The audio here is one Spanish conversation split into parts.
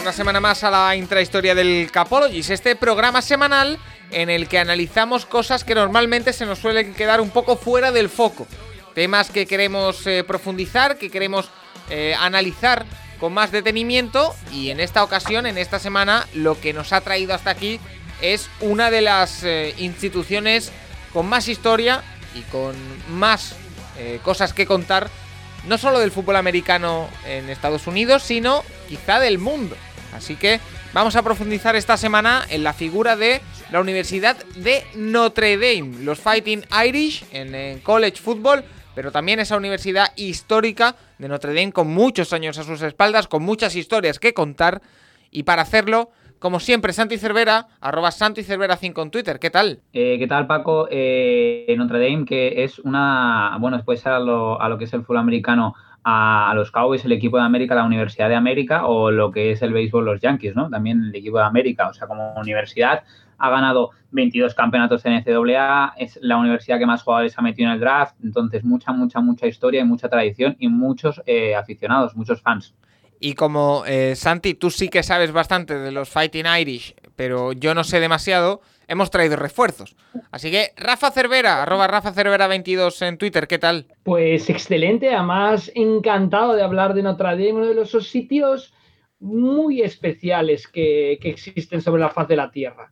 una semana más a la intrahistoria del Capologis, este programa semanal en el que analizamos cosas que normalmente se nos suelen quedar un poco fuera del foco. Temas que queremos eh, profundizar, que queremos eh, analizar con más detenimiento y en esta ocasión, en esta semana, lo que nos ha traído hasta aquí es una de las eh, instituciones con más historia y con más cosas que contar no solo del fútbol americano en Estados Unidos, sino quizá del mundo. Así que vamos a profundizar esta semana en la figura de la Universidad de Notre Dame, los Fighting Irish en, college football, pero también esa universidad histórica de Notre Dame con muchos años a sus espaldas, con muchas historias que contar. Y para hacerlo, como siempre, Santi Cervera, arroba Santi Cervera 5 en Twitter. ¿Qué tal? Eh, ¿Qué tal, Paco? Eh, Notre Dame, que es una. Bueno, después a lo, a lo que es el fútbol americano, a, los Cowboys, el equipo de América, la Universidad de América, o lo que es el béisbol, los Yankees, ¿no? También el equipo de América. O sea, como universidad, ha ganado 22 campeonatos en NCAA, es la universidad que más jugadores ha metido en el draft. Entonces, mucha, mucha, mucha historia y mucha tradición y muchos eh, aficionados, muchos fans. Y como eh, Santi, tú sí que sabes bastante de los Fighting Irish, pero yo no sé demasiado, hemos traído refuerzos. Así que Rafa Cervera, arroba Rafa Cervera 22 en Twitter, ¿qué tal? Pues excelente, además encantado de hablar de Notre Dame, uno de los sitios muy especiales que, que existen sobre la faz de la Tierra.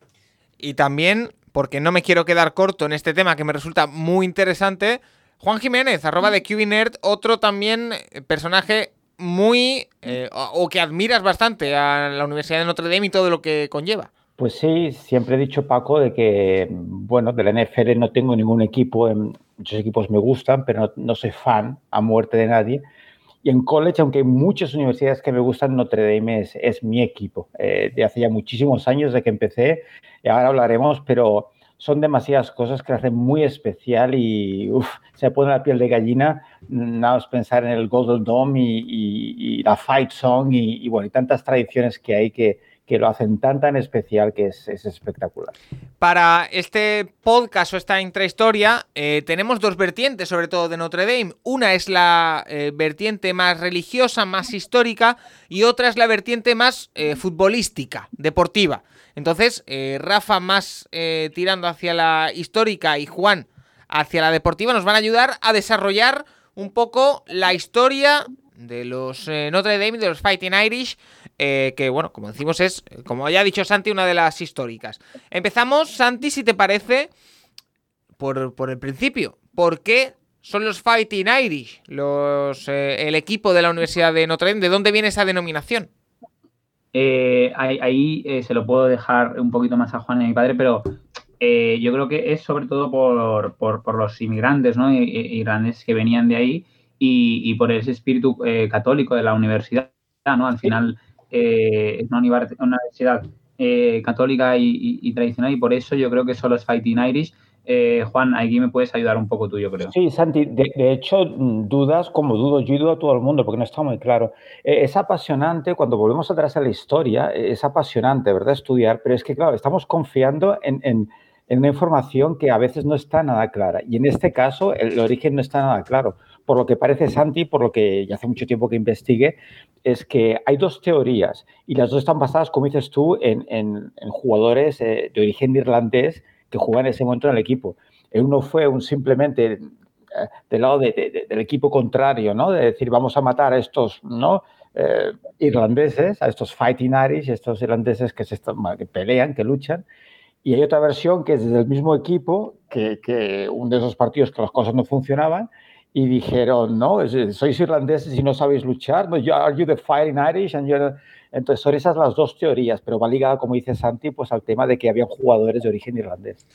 Y también, porque no me quiero quedar corto en este tema que me resulta muy interesante, Juan Jiménez, arroba de QBNerd, otro también eh, personaje muy eh, o, que admiras bastante a la Universidad de Notre Dame y todo lo que conlleva. Pues sí, siempre he dicho Paco de que, bueno, de la NFL no tengo ningún equipo, muchos equipos me gustan, pero no, soy fan a muerte de nadie. Y en college, aunque hay muchas universidades que me gustan, Notre Dame es, mi equipo. Eh, de hace ya muchísimos años de que empecé, y ahora hablaremos, pero son demasiadas cosas que hacen muy especial y se pone la piel de gallina nada más pensar en el Golden Dome y, la Fight Song y, bueno, y tantas tradiciones que hay que, que lo hacen tan tan especial que es, espectacular. Para este podcast o esta intrahistoria eh, tenemos dos vertientes, sobre todo de Notre Dame. Una es la eh, vertiente más religiosa, más histórica, y otra es la vertiente más eh, futbolística, deportiva. Entonces, Rafa más tirando hacia la histórica y Juan hacia la deportiva nos van a ayudar a desarrollar un poco la historia de los eh, Notre Dame, de los Fighting Irish, que bueno, como decimos es, como ya ha dicho Santi, una de las históricas. Empezamos, Santi, si te parece, por, por el principio. ¿Por qué son los Fighting Irish los, el equipo de la Universidad de Notre Dame? ¿De dónde viene esa denominación? Eh, ahí, eh, se lo puedo dejar un poquito más a Juan y a mi padre, pero eh, yo creo que es sobre todo por, los inmigrantes ¿no? irlandeses que venían de ahí y, por ese espíritu católico de la universidad. ¿no? Al final es una, universidad católica y, y, tradicional y por eso yo creo que son los Fighting Irish eh, Juan, aquí me puedes ayudar un poco tú, yo creo. Sí, Santi, de, hecho, dudas como dudo, yo dudo a todo el mundo porque no está muy claro. Eh, es apasionante, cuando volvemos atrás a la historia, es apasionante, ¿verdad? Estudiar, pero es que, claro, estamos confiando en, una información que a veces no está nada clara. Y en este caso, el, origen no está nada claro. Por lo que parece, Santi, por lo que ya hace mucho tiempo que investigue, es que hay dos teorías y las dos están basadas, como dices tú, en, jugadores eh, de origen irlandés que jugaba en ese momento en el equipo. El uno fue un simplemente eh, del lado del equipo contrario, ¿no? De decir, vamos a matar a estos, ¿no? Eh, irlandeses, a estos fighting Irish, estos irlandeses que, se que pelean, que luchan. Y hay otra versión que es desde el mismo equipo, que, que uno de esos partidos que las cosas no funcionaban, y dijeron, no, sois irlandeses y no sabéis luchar, no, are you the fighting Irish? And entonces, son esas las dos teorías, pero va ligada, como dice Santi, pues al tema de que había jugadores de origen irlandés.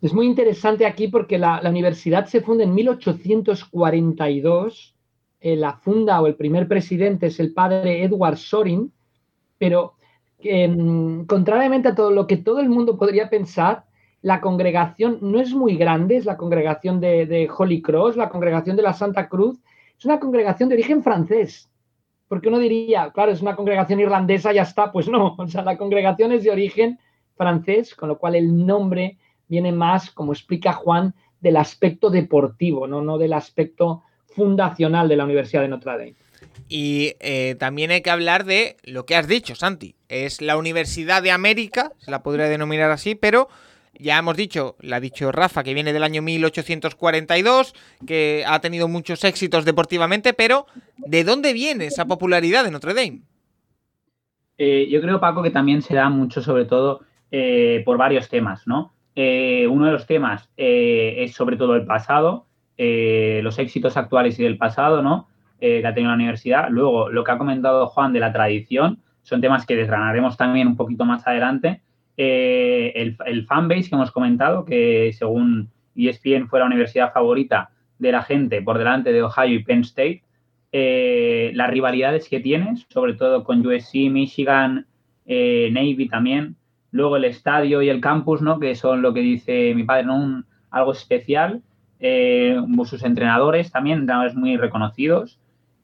Es muy interesante aquí porque la, universidad se funda en 1842. Eh, la funda o el primer presidente es el padre Edward Sorin, pero em, contrariamente a todo lo que todo el mundo podría pensar, la congregación no es muy grande, es la congregación de, Holy Cross, la congregación de la Santa Cruz, es una congregación de origen francés porque uno diría, claro, es una congregación irlandesa, ya está, pues no, o sea, la congregación es de origen francés, con lo cual el nombre viene más, como explica Juan, del aspecto deportivo, no, no del aspecto fundacional de la Universidad de Notre Dame. Y eh, también hay que hablar de lo que has dicho, Santi. Es la Universidad de América, se la podría denominar así, pero ya hemos dicho, la ha dicho Rafa, que viene del año 1842, que ha tenido muchos éxitos deportivamente, pero ¿de dónde viene esa popularidad de Notre Dame? Eh, yo creo, Paco, que también se da mucho, sobre todo, eh, por varios temas, ¿no? uno de los temas es sobre todo el pasado, los éxitos actuales y del pasado, ¿no? Eh, que ha tenido la universidad. Luego, lo que ha comentado Juan de la tradición, son temas que desgranaremos también un poquito más adelante. Eh, el, el fanbase que hemos comentado, que según ESPN fue la universidad favorita de la gente por delante de Ohio y Penn State. Eh, las rivalidades que tienes, sobre todo con USC, Michigan, Navy también. Luego el estadio y el campus, ¿no? Que son lo que dice mi padre, ¿no? algo especial. sus entrenadores también, entrenadores muy reconocidos.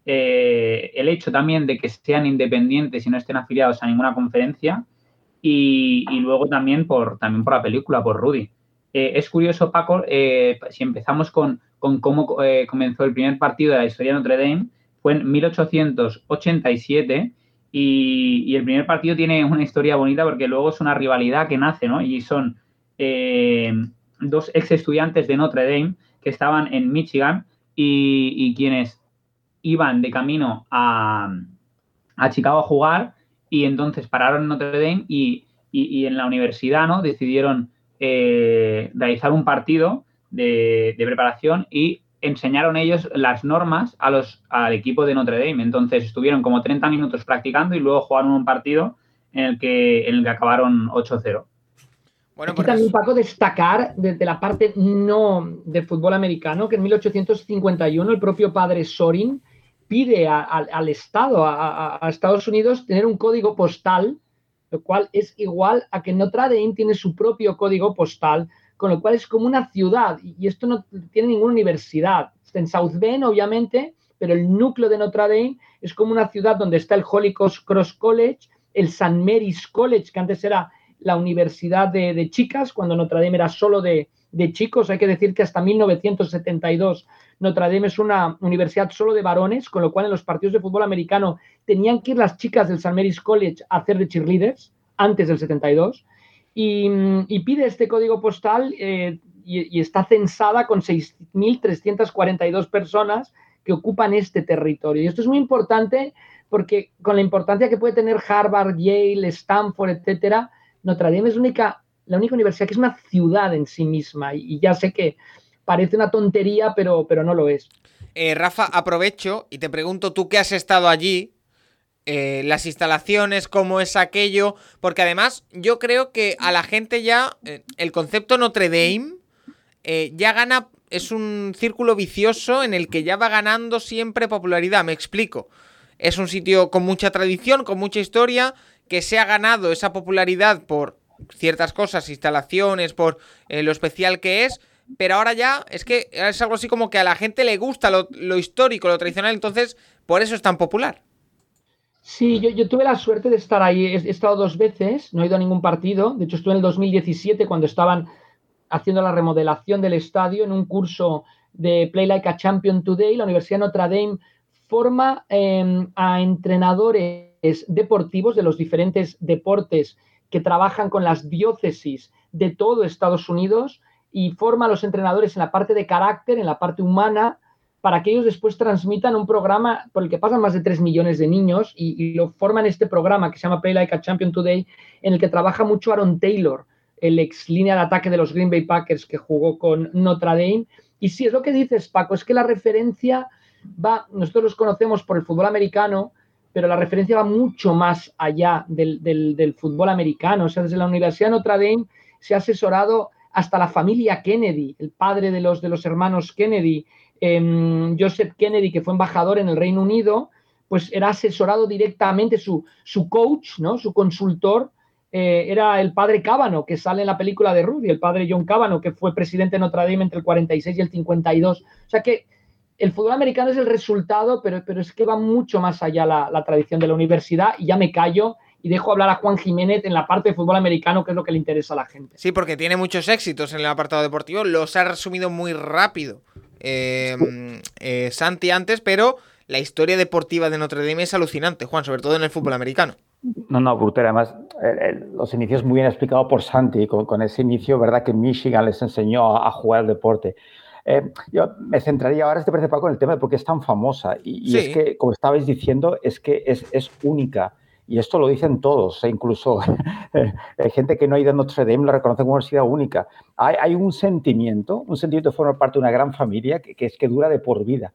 Eh, el hecho también de que sean independientes y no estén afiliados a ninguna conferencia y, luego también por, también por la película, por Rudy. Eh, es curioso, Paco, eh, si empezamos con, cómo comenzó el primer partido de la historia de Notre Dame, fue en 1887 y, el primer partido tiene una historia bonita porque luego es una rivalidad que nace, ¿no? Y son dos ex estudiantes de Notre Dame que estaban en Michigan y, y quienes iban de camino a, Chicago a jugar y entonces pararon en Notre Dame y, en la universidad ¿no? decidieron eh, realizar un partido de, preparación y enseñaron ellos las normas a los, al equipo de Notre Dame. Entonces estuvieron como 30 minutos practicando y luego jugaron un partido en el que, en el que acabaron 8-0. Bueno, Aquí también, Paco, destacar desde la parte no del fútbol americano que en 1851 el propio padre Sorin pide al Estado, a, Estados Unidos, tener un código postal, lo cual es igual a que Notre Dame tiene su propio código postal, con lo cual es como una ciudad, y esto no tiene ninguna universidad. Está en South Bend, obviamente, pero el núcleo de Notre Dame es como una ciudad donde está el Holy Cross College, el St. Mary's College, que antes era la universidad de, chicas, cuando Notre Dame era solo de, chicos. Hay que decir que hasta 1972 Notre Dame es una universidad solo de varones, con lo cual en los partidos de fútbol americano tenían que ir las chicas del St. Mary's College a hacer de cheerleaders antes del 72. Y, pide este código postal eh, y, está censada con 6.342 personas que ocupan este territorio. Y esto es muy importante porque con la importancia que puede tener Harvard, Yale, Stanford, etcétera, Notre Dame es única, la única universidad que es una ciudad en sí misma. y ya sé que parece una tontería, pero, pero no lo es. Eh, Rafa, aprovecho y te pregunto, tú que has estado allí, eh, las instalaciones, cómo es aquello, porque además yo creo que a la gente ya eh, el concepto Notre Dame ya gana, es un círculo vicioso en el que ya va ganando siempre popularidad, me explico. Es un sitio con mucha tradición, con mucha historia, que se ha ganado esa popularidad por ciertas cosas, instalaciones, por lo especial que es, pero ahora ya es que es algo así como que a la gente le gusta lo, histórico, lo tradicional, entonces por eso es tan popular. Sí, yo, tuve la suerte de estar ahí, he, estado dos veces, no he ido a ningún partido, de hecho estuve en el 2017 cuando estaban haciendo la remodelación del estadio en un curso de Play Like a Champion Today, la Universidad de Notre Dame forma em, a entrenadores deportivos de los diferentes deportes que trabajan con las diócesis de todo Estados Unidos y forma a los entrenadores en la parte de carácter, en la parte humana, para que ellos después transmitan un programa por el que pasan más de 3 millones de niños y, lo forman este programa que se llama Play Like a Champion Today, en el que trabaja mucho Aaron Taylor, el ex línea de ataque de los Green Bay Packers que jugó con Notre Dame. Y sí, es lo que dices, Paco, es que la referencia va, nosotros los conocemos por el fútbol americano, pero la referencia va mucho más allá del, del, del fútbol americano. O sea, desde la Universidad de Notre Dame se ha asesorado hasta la familia Kennedy, el padre de los, de los hermanos Kennedy, em, Joseph Kennedy, que fue embajador en el Reino Unido, pues era asesorado directamente, su, su coach, ¿no? su consultor, eh, era el padre Cábano, que sale en la película de Rudy, el padre John Cábano, que fue presidente de Notre Dame entre el 46 y el 52. O sea que el fútbol americano es el resultado, pero, pero es que va mucho más allá la, la tradición de la universidad y ya me callo y dejo hablar a Juan Jiménez en la parte de fútbol americano, que es lo que le interesa a la gente. Sí, porque tiene muchos éxitos en el apartado deportivo, los ha resumido muy rápido eh, eh, Santi antes, pero la historia deportiva de Notre Dame es alucinante, Juan, sobre todo en el fútbol americano. No, no, brutal. Además, los inicios muy bien explicados por Santi, con, ese inicio, ¿verdad? Que Michigan les enseñó a, jugar al deporte. Eh, yo me centraría ahora, este parece Paco, en el tema de por qué es tan famosa. Y, es que, como estabais diciendo, es que es, es única. Y esto lo dicen todos, e incluso hay gente que no ha ido a Notre Dame lo reconoce como universidad única. Hay, hay, un sentimiento, un sentimiento de formar parte de una gran familia que, es que dura de por vida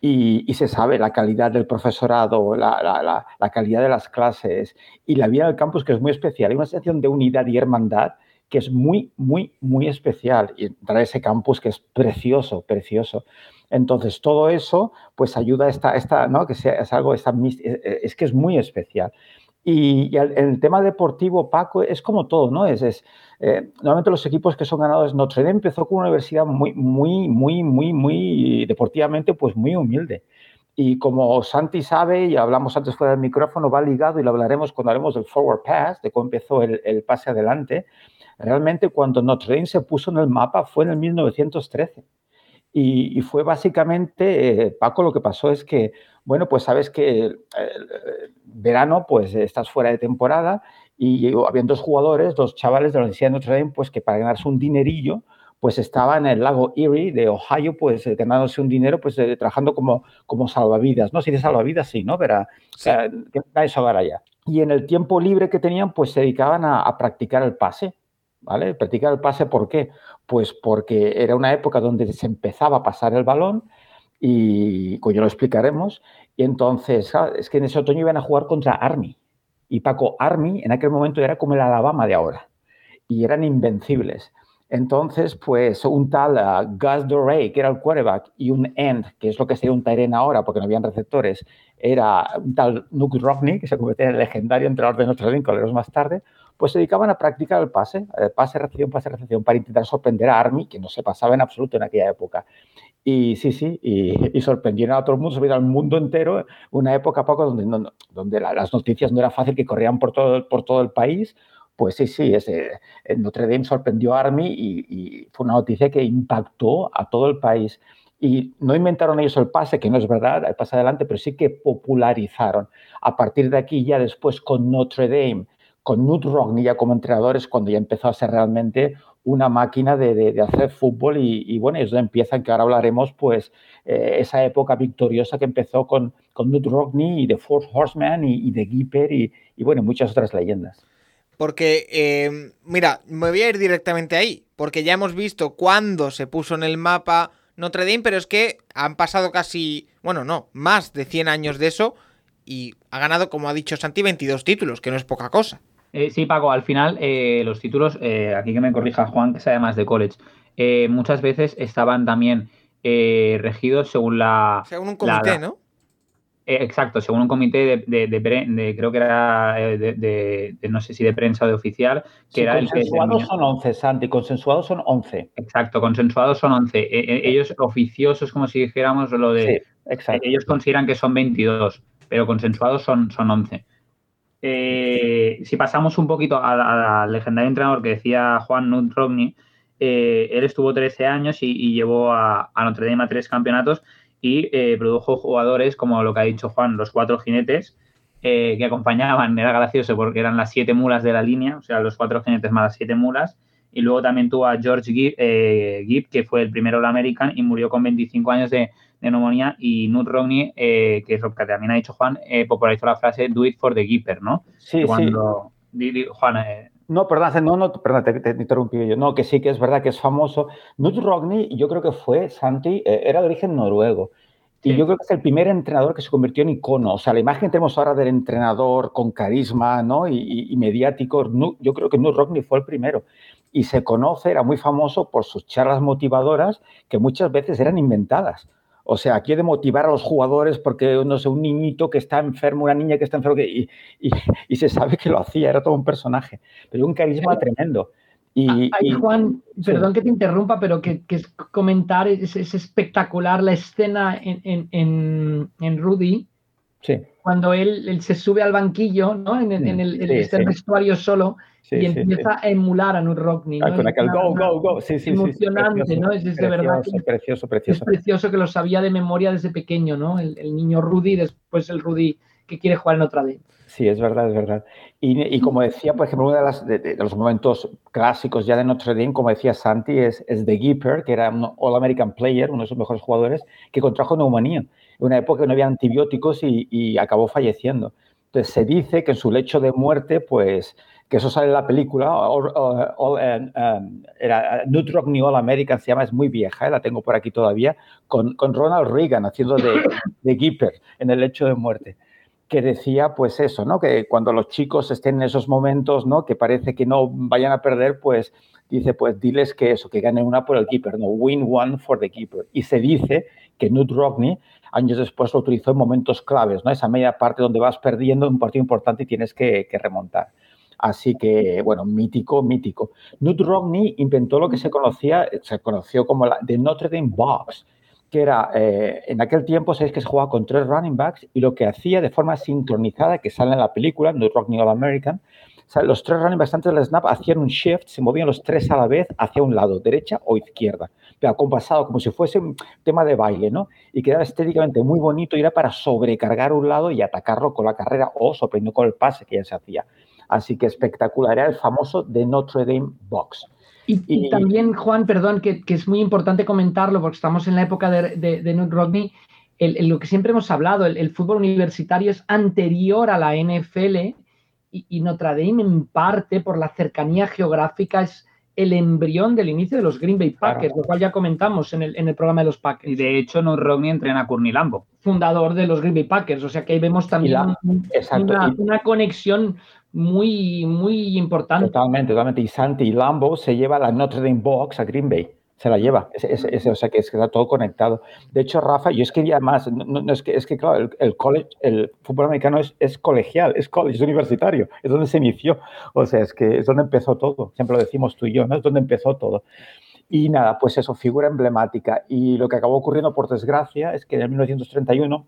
y, se sabe la calidad del profesorado, la, calidad de las clases y la vida del campus que es muy especial. Hay una sensación de unidad y hermandad que es muy, muy, muy especial. Y entrar a ese campus que es precioso, precioso. Entonces, todo eso, pues ayuda a esta, esta ¿no? que sea, es algo, esta, es que es muy especial. Y, el, el, tema deportivo, Paco, es como todo, ¿no? Es, es eh, normalmente los equipos que son ganadores, Notre Dame empezó con una universidad muy, muy, muy, muy, muy deportivamente, pues muy humilde. Y como Santi sabe, y hablamos antes fuera del micrófono, va ligado y lo hablaremos cuando hablemos del forward pass, de cómo empezó el, el pase adelante. Realmente cuando Notre Dame se puso en el mapa fue en el 1913. Y, fue básicamente, eh, Paco, lo que pasó es que, bueno, pues sabes que el, verano, pues estás fuera de temporada y habían dos jugadores, dos chavales de la Universidad de Notre Dame, pues que para ganarse un dinerillo, pues estaban en el lago Erie de Ohio, pues eh, ganándose un dinero, pues eh, trabajando como, como salvavidas, ¿no? Si de salvavidas, sí, ¿no? Pero sí. que nadie allá. Y en el tiempo libre que tenían, pues se dedicaban a, a practicar el pase, ¿vale? Practicar el pase, ¿por qué? Pues porque era una época donde se empezaba a pasar el balón y, pues ya lo explicaremos, y entonces, es que en ese otoño iban a jugar contra Army. Y Paco, Army en aquel momento era como el Alabama de ahora, y eran invencibles. Entonces, pues un tal uh, Gus Dorey, que era el quarterback, y un end, que es lo que sería un Tyren ahora, porque no habían receptores, era un tal Nuke Rockney, que se convirtió en el legendario entrenador de Notre Dame, los más tarde, pues se dedicaban a practicar el pase, el pase, recepción, pase, recepción, para intentar sorprender a Army, que no se pasaba en absoluto en aquella época. Y sí, sí, y, sorprendieron a todo el mundo, sorprendieron al mundo entero, una época poco donde, donde las noticias no era fácil que corrían por todo, por todo el país. Pues sí, sí, ese, Notre Dame sorprendió a Army y, y fue una noticia que impactó a todo el país y no inventaron ellos el pase, que no es verdad, el pase adelante, pero sí que popularizaron. A partir de aquí, ya después con Notre Dame, con Nut Rockney ya como entrenadores, cuando ya empezó a ser realmente una máquina de, hacer fútbol y, bueno, eso empieza, que ahora hablaremos, pues eh, esa época victoriosa que empezó con, con Nut Rockney y de Fourth Horseman y, de Gipper y, bueno, muchas otras leyendas. Porque, eh, mira, me voy a ir directamente ahí, porque ya hemos visto cuándo se puso en el mapa Notre Dame, pero es que han pasado casi, bueno, no, más de 100 años de eso y ha ganado, como ha dicho Santi, 22 títulos, que no es poca cosa. Eh, sí, Paco, al final eh, los títulos, eh, aquí que me corrija Juan, que sabe más de college, muchas veces estaban también regidos según la... Según un comité, ¿no? exacto, según un comité de, creo que era de, no sé si de prensa o de oficial, que era el Consensuados son 11, Santi, consensuados son 11. Exacto, consensuados son 11. ellos oficiosos, como si dijéramos lo de... exacto. Ellos consideran que son 22, pero consensuados son, son 11. Eh, si pasamos un poquito al legendario entrenador que decía Juan Nut Rodney, eh, él estuvo 13 años y, llevó a, Notre Dame a tres campeonatos y eh, produjo jugadores como lo que ha dicho Juan, los cuatro jinetes que acompañaban, era gracioso porque eran las siete mulas de la línea, o sea, los cuatro jinetes más las siete mulas. Y luego también tuvo a George Gibb, que fue el primero All American y murió con 25 años de, de neumonía y Nut Rogney, eh, que es lo que también ha dicho Juan, eh, popularizó la frase do it for the keeper, ¿no? Sí, Cuando, sí. Juan, eh, no, perdón, no, no, perdón, te, te, interrumpí yo. No, que sí que es verdad que es famoso. Nut Rogney, yo creo que fue, Santi, era de origen noruego. Y yo creo que es el primer entrenador que se convirtió en icono. O sea, la imagen que tenemos ahora del entrenador con carisma ¿no? y, y, mediático, yo creo que Nut Rogney fue el primero. Y se conoce, era muy famoso por sus charlas motivadoras que muchas veces eran inventadas. O sea, quiere motivar a los jugadores porque, no sé, un niñito que está enfermo, una niña que está enferma, y, y, se sabe que lo hacía, era todo un personaje, pero un carisma tremendo. Y, Juan, perdón que te interrumpa, pero que, que comentar, es, espectacular la escena en, en, en, Rudy, Cuando él, se sube al banquillo, ¿no? En, el, este vestuario solo y empieza a emular a Nude Rockney. ¿no? Con aquel go, go, go. Sí, sí, emocionante, ¿no? Es, de verdad. precioso, precioso. Es precioso que lo sabía de memoria desde pequeño, ¿no? El, niño Rudy, después el Rudy que quiere jugar en otra vez. Sí, es verdad, es verdad. Y, como decía, por ejemplo, uno de, los momentos clásicos ya de Notre Dame, como decía Santi, es, es The Gipper, que era un All-American Player, uno de sus mejores jugadores, que contrajo neumonía. Una época que no había antibióticos y, acabó falleciendo. Entonces se dice que en su lecho de muerte, pues, que eso sale en la película, eh, um, era Nut Rock New All American, se llama, es muy vieja, eh, la tengo por aquí todavía, con, con Ronald Reagan haciendo de, de Gipper en el lecho de muerte que decía pues eso, ¿no? Que cuando los chicos estén en esos momentos, ¿no? Que parece que no vayan a perder, pues dice, pues diles que eso, que ganen una por el keeper, ¿no? Win one for the keeper. Y se dice que Nut Rockney años después lo utilizó en momentos claves, ¿no? Esa media parte donde vas perdiendo un partido importante y tienes que, remontar. Así que, bueno, mítico, mítico. Nut Rockney inventó lo que se conocía, se conoció como la de Notre Dame Box, que era, eh, en aquel tiempo, sabéis que se jugaba con tres running backs y lo que hacía de forma sincronizada, que sale en la película, No Rock New All American, los tres running backs antes del snap hacían un shift, se movían los tres a la vez hacia un lado, derecha o izquierda, pero acompasado como si fuese un tema de baile, ¿no? Y quedaba estéticamente muy bonito y era para sobrecargar un lado y atacarlo con la carrera o sorprendiendo con el pase que ya se hacía. Así que espectacular, era el famoso de Notre Dame Box. Y, también, Juan, perdón, que, es muy importante comentarlo porque estamos en la época de, de, Rodney, lo que siempre hemos hablado, el, fútbol universitario es anterior a la NFL y, Notre Dame en parte por la cercanía geográfica es el embrión del inicio de los Green Bay Packers, lo cual ya comentamos en el, programa de los Packers. Y de hecho, Notre Rodney entrena a Courtney Lambo. Fundador de los Green Bay Packers, o sea que ahí vemos también una, una, conexión muy, muy importante. Totalmente, totalmente. Y Santi Lambo se lleva la Notre Dame Box a Green Bay. Se la lleva. o sea, que, está todo conectado. De hecho, Rafa, yo es que ya más, no, es, que, es que, claro, el, college, el fútbol americano es, es, colegial, es college, es universitario, es donde se inició. O sea, es que es donde empezó todo. Siempre lo decimos tú y yo, ¿no? Es donde empezó todo. Y nada, pues eso, figura emblemática. Y lo que acabó ocurriendo, por desgracia, es que en 1931,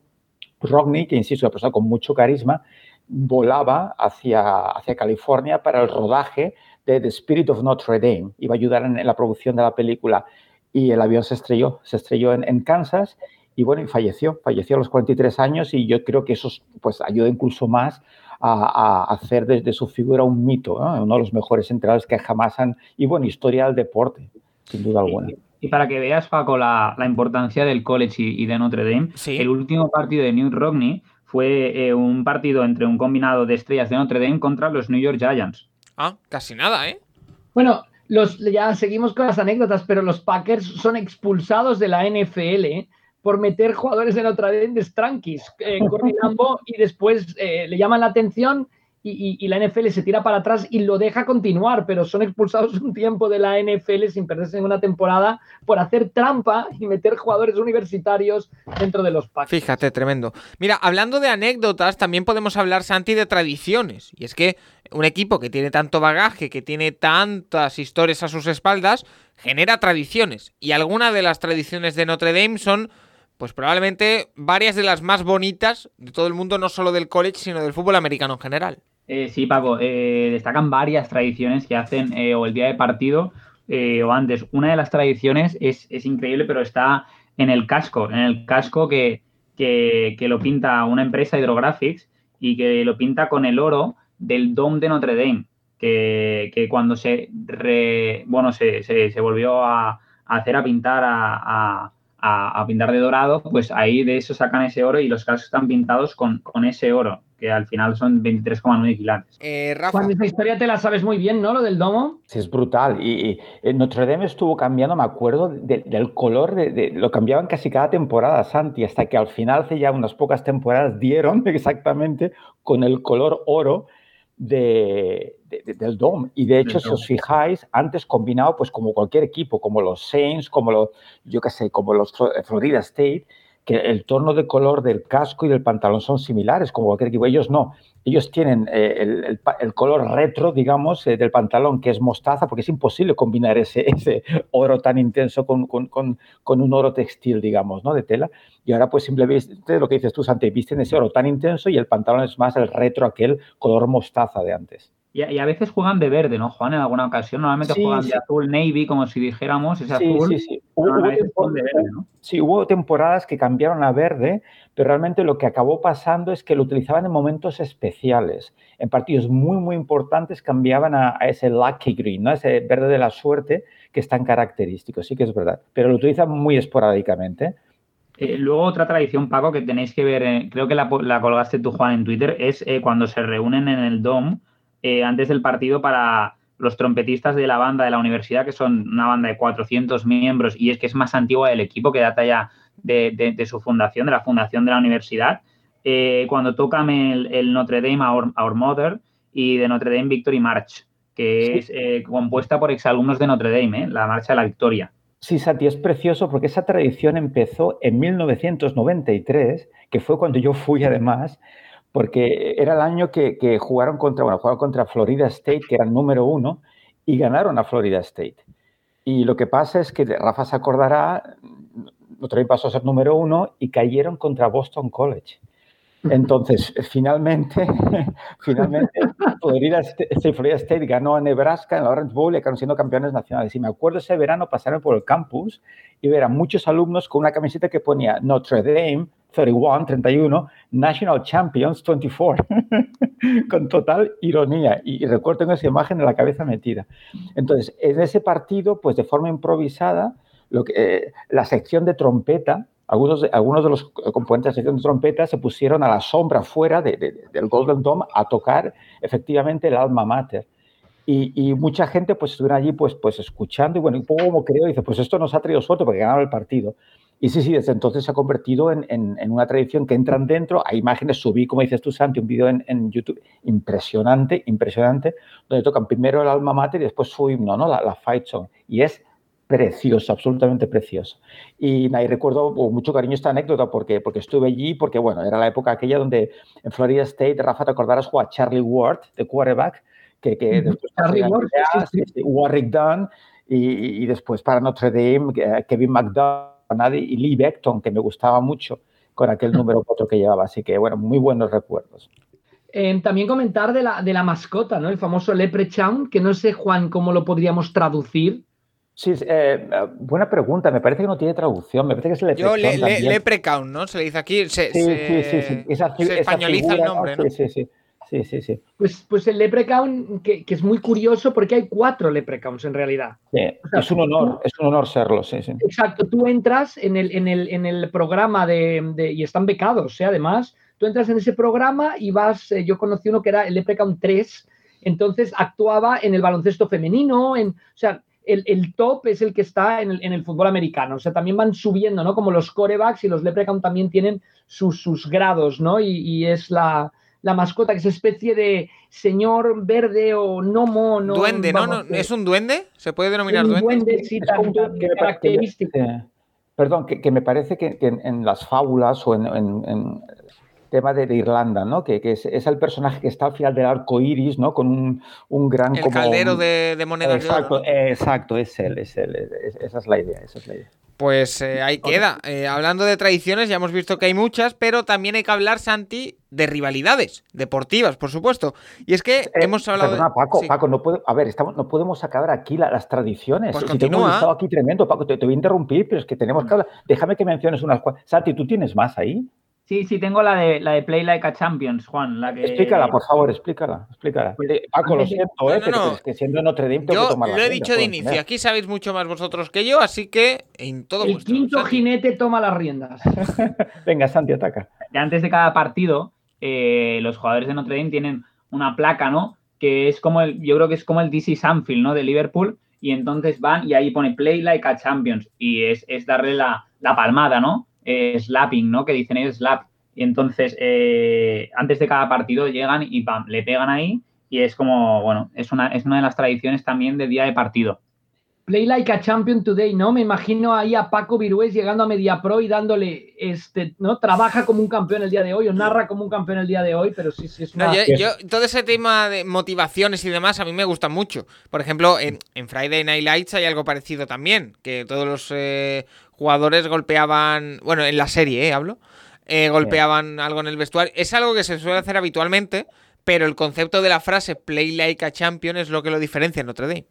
Rodney, que insisto, una persona con mucho carisma, volaba hacia, hacia California para el rodaje de The Spirit of Notre Dame. Iba a ayudar en, la producción de la película y el avión se estrelló, se estrelló en, Kansas y bueno, y falleció, falleció a los 43 años y yo creo que eso pues ayuda incluso más a, hacer desde su figura un mito, uno de los mejores entrenadores que jamás han, y bueno, historia del deporte, sin duda alguna. Y, para que veas, Paco, la, importancia del college y, de Notre Dame, el último partido de New Rockney fue eh, un partido entre un combinado de estrellas de Notre Dame contra los New York Giants. Ah, casi nada, ¿eh? Bueno, los, ya seguimos con las anécdotas, pero los Packers son expulsados de la NFL ¿eh? por meter jugadores de Notre Dame de Strankis en y después eh, le llaman la atención y, la NFL se tira para atrás y lo deja continuar, pero son expulsados un tiempo de la NFL sin perderse en una temporada por hacer trampa y meter jugadores universitarios dentro de los packs. Fíjate, tremendo. Mira, hablando de anécdotas, también podemos hablar, Santi, de tradiciones. Y es que un equipo que tiene tanto bagaje, que tiene tantas historias a sus espaldas, genera tradiciones. Y algunas de las tradiciones de Notre Dame son pues probablemente varias de las más bonitas de todo el mundo, no solo del college, sino del fútbol americano en general. Eh, sí, Paco, eh, destacan varias tradiciones que hacen eh, o el día de partido o antes. Una de las tradiciones es, increíble, pero está en el casco, en el casco que, que, lo pinta una empresa Hydrographics y que lo pinta con el oro del Dom de Notre Dame, que, cuando se, bueno, se, se, volvió a, hacer a pintar a, pintar de dorado, pues ahí de eso sacan ese oro y los cascos están pintados con, ese oro, que al final son 23,9 quilates. Eh, Rafa. esa historia te la sabes muy bien, ¿no? Lo del domo. Sí, es brutal. Y, eh, Notre Dame estuvo cambiando, me acuerdo, del color, de, lo cambiaban casi cada temporada, Santi, hasta que al final, hace ya unas pocas temporadas, dieron exactamente con el color oro de, del DOM. Y de hecho, si os fijáis, antes combinado, pues como cualquier equipo, como los Saints, como los, yo qué sé, como los Florida State, que el tono de color del casco y del pantalón son similares, como cualquier equipo. Ellos no. Ellos tienen eh, el, color retro, digamos, eh, del pantalón, que es mostaza, porque es imposible combinar ese, ese oro tan intenso con, con, un oro textil, digamos, ¿no? De tela. Y ahora, pues simplemente lo que dices tú, Santi, visten ese oro tan intenso y el pantalón es más el retro, aquel color mostaza de antes. Y, a veces juegan de verde, ¿no, Juan? En alguna ocasión. Normalmente juegan de azul navy, como si dijéramos, ese azul. Sí, sí. Sí, hubo temporadas que cambiaron a verde, pero realmente lo que acabó pasando es que lo utilizaban en momentos especiales. En partidos muy, muy importantes cambiaban a, ese lucky green, ¿no? Ese verde de la suerte que es tan característico, sí que es verdad. Pero lo utilizan muy esporádicamente. Eh, luego otra tradición, Paco, que tenéis que ver, eh, creo que la, colgaste tú, Juan, en Twitter, es eh, cuando se reúnen en el DOM eh, antes del partido para los trompetistas de la banda de la universidad, que son una banda de 400 miembros y es que es más antigua del equipo, que data ya de, su fundación, de la fundación de la universidad, eh, cuando tocan el, Notre Dame Our, Mother y de Notre Dame Victory March, que es eh, compuesta por exalumnos de Notre Dame, la Marcha de la Victoria. Sí, Santi, es precioso porque esa tradición empezó en 1993, que fue cuando yo fui además, porque era el año que, jugaron contra, bueno, jugaron contra Florida State, que era el número uno, y ganaron a Florida State. Y lo que pasa es que Rafa se acordará, Notre Dame pasó a ser número uno y cayeron contra Boston College. Entonces, finalmente, finalmente Florida State, Florida State ganó a Nebraska en la Orange Bowl y acabaron siendo campeones nacionales. Y me acuerdo ese verano pasarme por el campus y ver a muchos alumnos con una camiseta que ponía Notre Dame 31, 31, National Champions 24, con total ironía. Y, recuerdo en esa imagen en la cabeza metida. Entonces, en ese partido, pues de forma improvisada, lo que, eh, la sección de trompeta, algunos de, algunos de los componentes de la sección de trompeta se pusieron a la sombra fuera del Golden Dome a tocar efectivamente el alma mater. Y, mucha gente pues estuvo allí pues, pues escuchando y bueno, un poco como creo, dice, pues esto nos ha traído suerte porque ganaron el partido. Y sí, sí, desde entonces se ha convertido en, en, una tradición que entran dentro. Hay imágenes, subí, como dices tú, Santi, un vídeo en, en, YouTube impresionante, impresionante, donde tocan primero el alma mater y después su himno, ¿no? La, la fight song. Y es precioso, absolutamente precioso. Y nada, recuerdo con mucho cariño esta anécdota porque, porque estuve allí, porque bueno, era la época aquella donde en Florida State, Rafa, te acordarás, jugaba Charlie Ward, de quarterback, que, que después Charlie Ward, Warwick Dunn, y, y, después para Notre Dame, Kevin McDonald nadie, y Lee Beckton, que me gustaba mucho con aquel número 4 que llevaba. Así que, bueno, muy buenos recuerdos. Eh, también comentar de la, de la mascota, ¿no? El famoso Leprechaun, que no sé, Juan, cómo lo podríamos traducir. Sí, eh, buena pregunta. Me parece que no tiene traducción. Me parece que es Leprechaun. Yo, le, Leprechaun, ¿no? Se le dice aquí. Se, sí, sí, sí, sí. se españoliza el nombre, ¿no? Sí, sí, sí. Sí, sí, sí. Pues, pues el Leprechaun, que, es muy curioso porque hay cuatro Leprechauns en realidad. es un honor, es un honor serlo, sí, sí. Exacto, tú entras en el, en el, en el programa de, y están becados, ¿eh? además, tú entras en ese programa y vas, eh, yo conocí uno que era el Leprechaun 3, entonces actuaba en el baloncesto femenino, en, o sea, el, top es el que está en el, fútbol americano. O sea, también van subiendo, ¿no? Como los corebacks y los Leprechaun también tienen sus, sus grados, ¿no? y es la, la mascota, que es especie de señor verde o gnomo. No, duende, ¿no? ¿no? ¿Es un duende? ¿Se puede denominar duende? duende sí, tan, característico. perdón, que, me parece que, en, las fábulas o en, en tema de, Irlanda, ¿no? Que, es, el personaje que está al final del arco iris, ¿no? Con un, un gran. El caldero de, de monedas exacto, Exacto, es él, es él. esa es la idea, esa es la idea. Pues eh, ahí queda. Eh, hablando de tradiciones, ya hemos visto que hay muchas, pero también hay que hablar, Santi, de rivalidades deportivas, por supuesto. Y es que eh, hemos hablado. Perdona, Paco, Paco, no puedo, a ver, estamos, no podemos acabar aquí las tradiciones. Pues si tengo un estado aquí tremendo, Paco, te, te, voy a interrumpir, pero es que tenemos que hablar. Déjame que menciones unas cuantas. Santi, ¿tú tienes más ahí? Sí, sí, tengo la de, la de Play Like a Champions, Juan. La que... Explícala, por favor, explícala. explícala. Pues, Paco, lo siento, ¿eh? que siendo Notre Dame Yo lo he dicho de inicio, aquí sabéis mucho más vosotros que yo, así que en todo El quinto jinete toma las riendas. Venga, Santi, ataca. Antes de cada partido, eh, los jugadores de Notre Dame tienen una placa, ¿no? Que es como el, yo creo que es como el DC Sanfield, ¿no? De Liverpool, y entonces van y ahí pone Play Like a Champions, y es, es darle la, la palmada, ¿no? Slapping, ¿no? Que dicen ellos slap. Y entonces, eh, antes de cada partido llegan y pam, le pegan ahí y es como, bueno, es una, es una de las tradiciones también de día de partido. Play like a champion today, ¿no? Me imagino ahí a Paco Virués llegando a MediaPro y dándole, este, ¿no? Trabaja como un campeón el día de hoy o narra como un campeón el día de hoy, pero sí, sí es una... yo, todo ese tema de motivaciones y demás a mí me gusta mucho. Por ejemplo, en, Friday Night Lights hay algo parecido también, que todos los eh, jugadores golpeaban, bueno, en la serie, ¿eh? Hablo, eh, golpeaban algo en el vestuario. Es algo que se suele hacer habitualmente, pero el concepto de la frase Play like a champion es lo que lo diferencia en Notre Dame.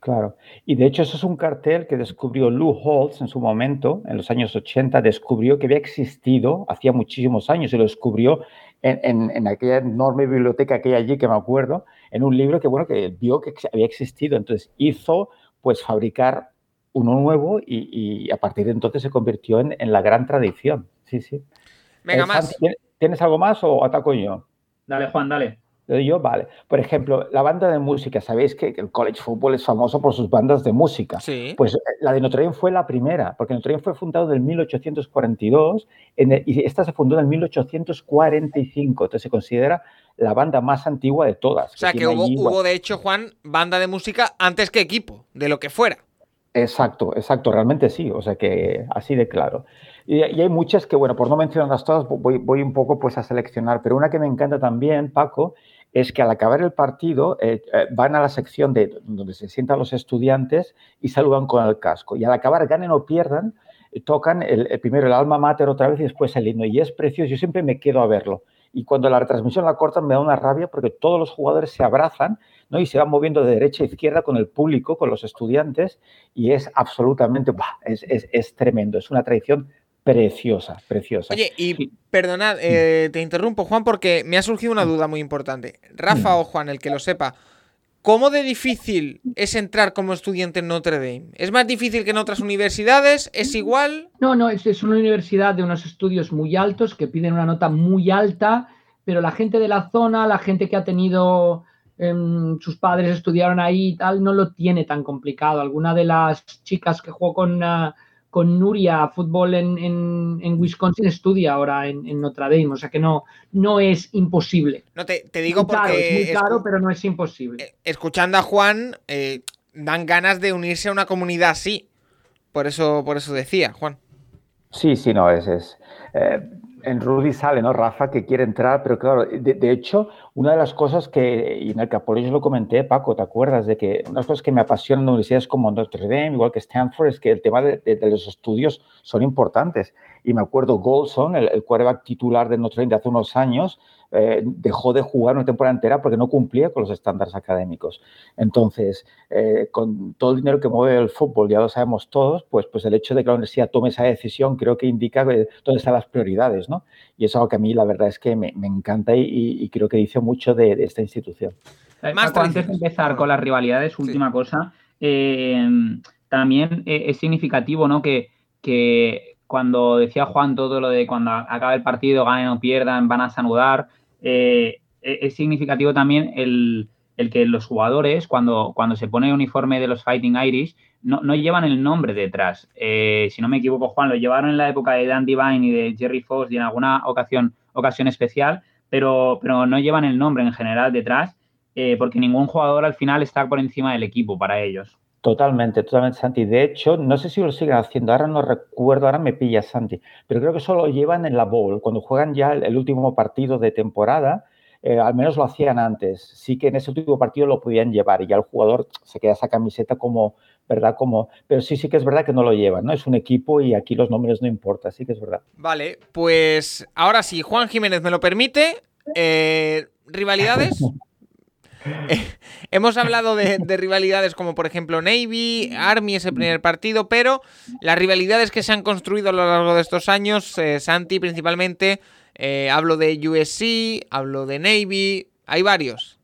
Claro, y de hecho eso es un cartel que descubrió Lou Holtz en su momento, en los años 80, descubrió que había existido hacía muchísimos años y lo descubrió en, aquella enorme biblioteca que hay allí, que me acuerdo, en un libro que, bueno, que vio que había existido. Entonces hizo, pues, fabricar uno nuevo y, a partir de entonces se convirtió en, la gran tradición. Sí, sí. Venga, eh, más. ¿Tienes algo más o ataco yo? Dale, Juan, dale. Yo, vale. Por ejemplo, la banda de música. Sabéis que el college football es famoso por sus bandas de música. Sí. Pues eh, la de Notre Dame fue la primera, porque Notre Dame fue fundado en 1842 y esta se fundó en 1845. Entonces se considera la banda más antigua de todas. O sea, que, hubo, hubo, de hecho, Juan, banda de música antes que equipo, de lo que fuera. Exacto, exacto, realmente sí. O sea que así de claro. Y, hay muchas que, bueno, por no mencionarlas todas, voy, voy un poco pues a seleccionar, pero una que me encanta también, Paco, es que al acabar el partido eh, eh, van a la sección de donde se sientan los estudiantes y saludan con el casco. Y al acabar, ganen o pierdan, eh, tocan el, primero el alma mater otra vez y después el himno. Y es precioso, yo siempre me quedo a verlo. Y cuando la retransmisión la cortan me da una rabia porque todos los jugadores se abrazan ¿no? y se van moviendo de derecha a izquierda con el público, con los estudiantes, y es absolutamente, es, es, es tremendo, es una tradición preciosa, preciosa. Oye, y perdonad, eh, te interrumpo, Juan, porque me ha surgido una duda muy importante. Rafa o Juan, el que lo sepa, ¿cómo de difícil es entrar como estudiante en Notre Dame? ¿Es más difícil que en otras universidades? ¿Es igual? No, no, es, una universidad de unos estudios muy altos que piden una nota muy alta, pero la gente de la zona, la gente que ha tenido em, sus padres estudiaron ahí y tal, no lo tiene tan complicado. Alguna de las chicas que jugó con con Nuria fútbol en, Wisconsin estudia ahora en, Notre Dame, o sea que no, no es imposible. No te, digo porque. es muy claro, pero no es imposible. Eh, escuchando a Juan, eh, dan ganas de unirse a una comunidad así. Por eso, por eso decía, Juan. Sí, sí, no, es. es eh, en Rudy sale, ¿no? Rafa que quiere entrar, pero claro, de, hecho, una de las cosas que, y en el yo lo comenté, Paco, ¿te acuerdas? De que una de las cosas que me apasionan en universidades como Notre Dame, igual que Stanford, es que el tema de los estudios son importantes. Y me acuerdo Golson, el, el quarterback titular de Notre Dame de hace unos años, eh, dejó de jugar una temporada entera porque no cumplía con los estándares académicos. Entonces, eh, con todo el dinero que mueve el fútbol, ya lo sabemos todos, pues, pues el hecho de que la universidad tome esa decisión creo que indica dónde están las prioridades, ¿no? Y es algo que a mí la verdad es que me, encanta y, creo que dice mucho de, esta institución. Eh, Más antes de empezar con las rivalidades, última cosa, también es significativo, ¿no? Que, que cuando decía Juan todo lo de cuando acabe el partido, ganen o pierdan, van a saludar, eh, e-, es significativo también el, que los jugadores, cuando, cuando se pone el uniforme de los Fighting Irish, no, llevan el nombre detrás. Eh, si no me equivoco, Juan, lo llevaron en la época de Dan Divine y de Jerry Foss y en alguna ocasión, ocasión especial, pero, pero no llevan el nombre en general detrás, eh, porque ningún jugador al final está por encima del equipo para ellos. Totalmente, totalmente, Santi. De hecho, no sé si lo siguen haciendo, ahora no recuerdo, ahora me pilla Santi, pero creo que solo lo llevan en la Bowl, cuando juegan ya el, último partido de temporada, eh, al menos lo hacían antes. Sí que en ese último partido lo podían llevar y ya el jugador se queda esa camiseta como, ¿verdad? Como, pero sí, sí que es verdad que no lo llevan, ¿no? Es un equipo y aquí los nombres no importan, sí que es verdad. Vale, pues ahora sí, Juan Jiménez me lo permite. Eh, ¿Rivalidades? Hemos hablado de, rivalidades como por ejemplo Navy, Army ese primer partido, pero las rivalidades que se han construido a lo largo de estos años, eh, Santi principalmente, eh, hablo de USC, hablo de Navy, hay varios.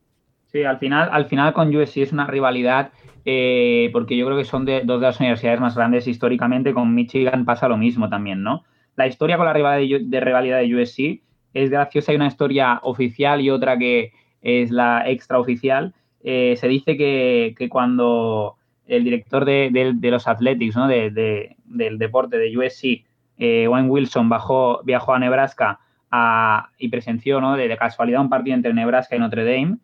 Sí, al final, al final con USC es una rivalidad eh, porque yo creo que son de, dos de las universidades más grandes históricamente, con Michigan pasa lo mismo también, ¿no? La historia con la rivalidad de, de rivalidad de USC es graciosa, hay una historia oficial y otra que es la extraoficial, eh, se dice que, cuando el director de, los Athletics, ¿no? del deporte de USC, eh, Wayne Wilson, bajó, viajó a Nebraska y presenció ¿no? de, casualidad un partido entre Nebraska y Notre Dame,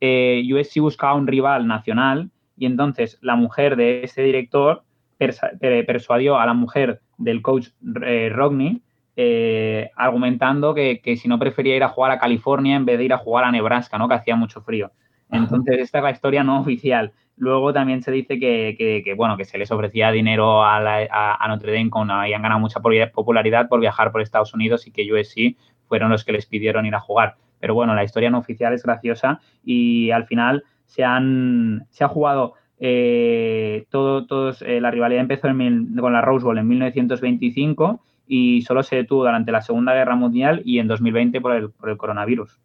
eh, USC buscaba un rival nacional y entonces la mujer de ese director persuadió a la mujer del coach Rodney eh, argumentando que, si no prefería ir a jugar a California en vez de ir a jugar a Nebraska, ¿no? Que hacía mucho frío. Entonces, esta es la historia no oficial. Luego también se dice que, bueno, que se les ofrecía dinero a, a, Notre Dame cuando habían ganado mucha popularidad por viajar por Estados Unidos y que USC fueron los que les pidieron ir a jugar. Pero bueno, la historia no oficial es graciosa y al final se, han, se ha jugado eh, todo, todos, eh, la rivalidad empezó con la Rose Bowl en 1925 y solo se detuvo durante la Segunda Guerra Mundial y en 2020 por el, por el coronavirus.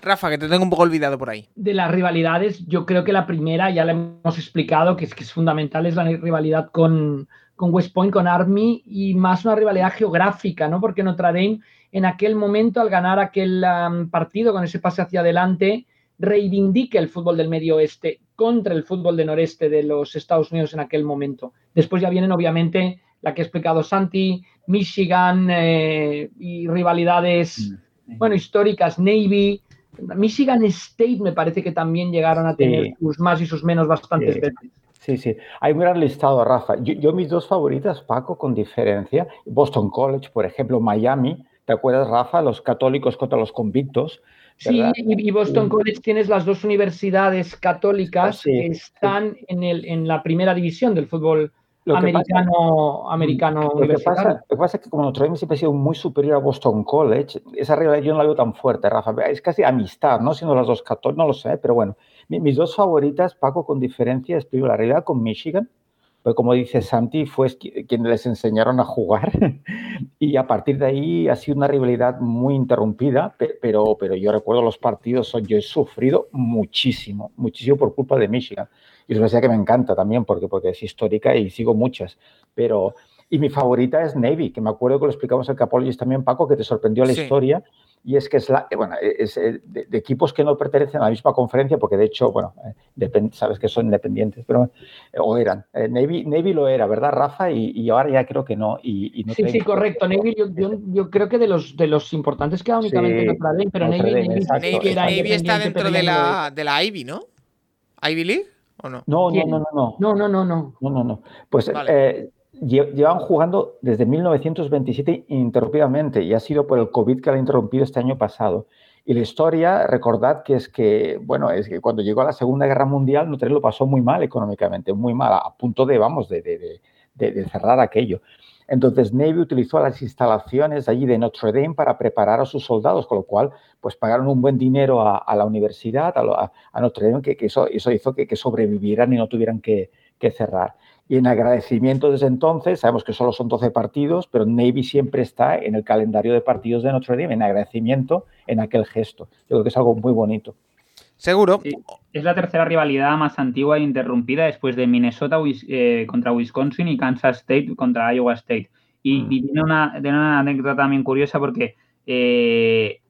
Rafa, que te tengo un poco olvidado por ahí. De las rivalidades, yo creo que la primera ya la hemos explicado, que es que es fundamental, es la rivalidad con, con West Point, con Army, y más una rivalidad geográfica, ¿no? Porque Notre Dame en aquel momento, al ganar aquel um, partido con ese pase hacia adelante, reivindica el fútbol del medio oeste contra el fútbol del noreste de los Estados Unidos en aquel momento. Después ya vienen, obviamente, la que ha explicado Santi, Michigan eh, y rivalidades, mm, bueno, históricas, Navy. Michigan State me parece que también llegaron a tener sus más y sus menos bastantes sí. veces. Sí, sí. Hay un gran listado, Rafa. Yo, mis dos favoritas, Paco, con diferencia, Boston College, por ejemplo, Miami. ¿Te acuerdas, Rafa? Los católicos contra los convictos. Sí, y Boston College tienes las dos universidades católicas que están en, el, en la primera división del fútbol americano, americano lo que, pasa, lo que pasa es que como Notre Dame siempre ha sido muy superior a Boston College, esa rivalidad yo no la veo tan fuerte, Rafa. Es casi amistad, ¿no? Siendo las dos no lo sé, pero bueno. Mis dos favoritas, Paco, con diferencia, es la rivalidad con Michigan, pues como dice Santi, fue quien les enseñaron a jugar y a partir de ahí ha sido una rivalidad muy interrumpida, pero, pero yo recuerdo los partidos, yo he sufrido muchísimo, muchísimo por culpa de Michigan. Y es una que me encanta también porque, porque es histórica y sigo muchas. Pero, y mi favorita es Navy, que me acuerdo que lo explicamos en Capologist también, Paco, que te sorprendió la historia. Y es que es, la, bueno, es eh, de, equipos que no pertenecen a la misma conferencia, porque de hecho, bueno, eh, sabes que son independientes, pero eh, o eran. Navy, Navy lo era, ¿verdad, Rafa? Y, ahora ya creo que no. Y, sí, sí, correcto. Navy, yo, yo, creo que de los, de los importantes queda únicamente sí, Notre pero Navy, Navy, Navy, está dentro de la, de la Ivy, ¿no? ¿Ivy League? ¿O no? No, no, no, no. No, no, no, no. No, no, no. Pues eh, llevan jugando desde 1927 ininterrumpidamente y ha sido por el COVID que la ha interrumpido este año pasado. Y la historia, recordad que es que, bueno, es que cuando llegó a la Segunda Guerra Mundial, Notre lo pasó muy mal económicamente, muy mal, a punto de, vamos, de, de, de cerrar aquello. Entonces Navy utilizó las instalaciones allí de Notre Dame para preparar a sus soldados, con lo cual pues pagaron un buen dinero a, la universidad, a, Notre Dame, que, eso, hizo que, sobrevivieran y no tuvieran que, cerrar. Y en agradecimiento desde entonces, sabemos que solo son 12 partidos, pero Navy siempre está en el calendario de partidos de Notre Dame, en agradecimiento en aquel gesto. Yo creo que es algo muy bonito. Seguro. es la tercera rivalidad más antigua e interrumpida después de Minnesota eh, contra Wisconsin y Kansas State contra Iowa State. Y, mm. tiene, una, una, anécdota también curiosa porque eh,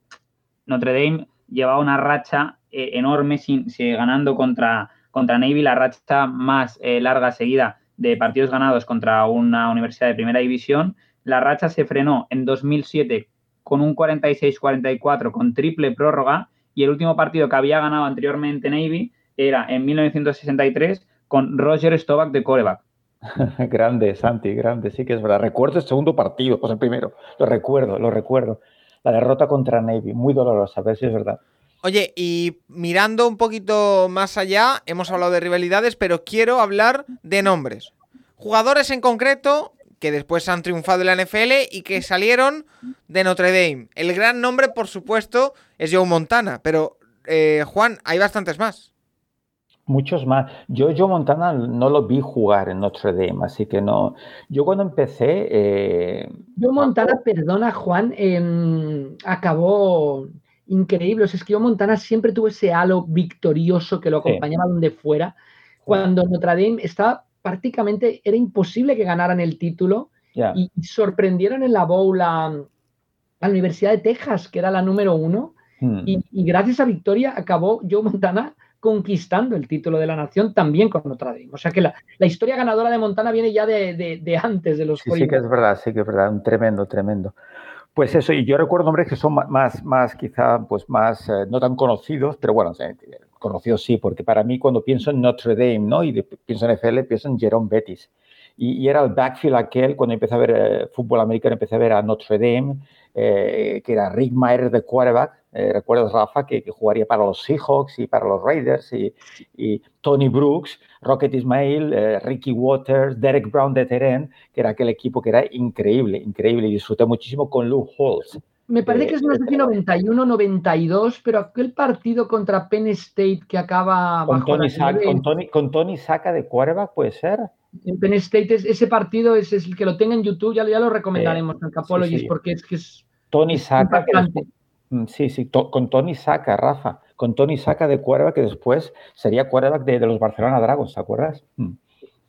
Notre Dame llevaba una racha eh, enorme sin, ganando contra, contra Navy, la racha más larga seguida de partidos ganados contra una universidad de primera división. La racha se frenó en 2007 con un 46-44 con triple prórroga y el último partido que había ganado anteriormente Navy era en 1963 con Roger Stovak de coreback. grande, Santi, grande, sí que es verdad. Recuerdo el segundo partido, pues el primero, lo recuerdo, lo recuerdo. La derrota contra Navy, muy dolorosa, a ver si es verdad. Oye, y mirando un poquito más allá, hemos hablado de rivalidades, pero quiero hablar de nombres. Jugadores en concreto que después han triunfado en la NFL y que salieron de Notre Dame. El gran nombre, por supuesto, es Joe Montana, pero eh, Juan, hay bastantes más. Muchos más. Yo Joe Montana no lo vi jugar en Notre Dame, así que no. Yo cuando empecé... Eh, Joe Montana, perdona Juan, em, acabó increíble. es que Joe Montana siempre tuvo ese halo victorioso que lo acompañaba donde fuera. Cuando Notre Dame estaba prácticamente era imposible que ganaran el título y sorprendieron en la bowl a, la Universidad de Texas, que era la número uno, hmm. y, gracias a victoria acabó Joe Montana conquistando el título de la nación también con Notre Dame. O sea que la, historia ganadora de Montana viene ya de, antes de los sí, sí que es verdad, sí que es verdad, un tremendo, tremendo. Pues eso, y yo recuerdo nombres que son más, más quizá, pues más, eh, no tan conocidos, pero bueno, conocidos sí, porque para mí cuando pienso en Notre Dame, ¿no? Y pienso en FL, pienso en Jerome Bettis. Y, era el backfield aquel, cuando empecé a ver eh, fútbol americano, empecé a ver a Notre Dame, eh, que era Rick Myers de quarterback, eh, recuerdas Rafa, que, jugaría para los Seahawks y para los Raiders, y, Tony Brooks, Rocket Ismail, Ricky Waters, Derek Brown de Teren, que era aquel equipo que era increíble, increíble, y disfruté muchísimo con Lou Holtz. Me parece que es no sé si 91, 92, pero aquel partido contra Penn State que acaba con Tony, con, Tony, con Tony Saca de quarterback, ¿puede ser? En Penn State, ese partido es, el que lo tenga en YouTube, ya, ya lo recomendaremos en Capologist, porque es que es. Tony Saca. Mm, sí, sí, con Tony Saca, Rafa. Con Tony Saca de quarterback, que después sería quarterback de, los Barcelona Dragons, ¿te acuerdas? Mm.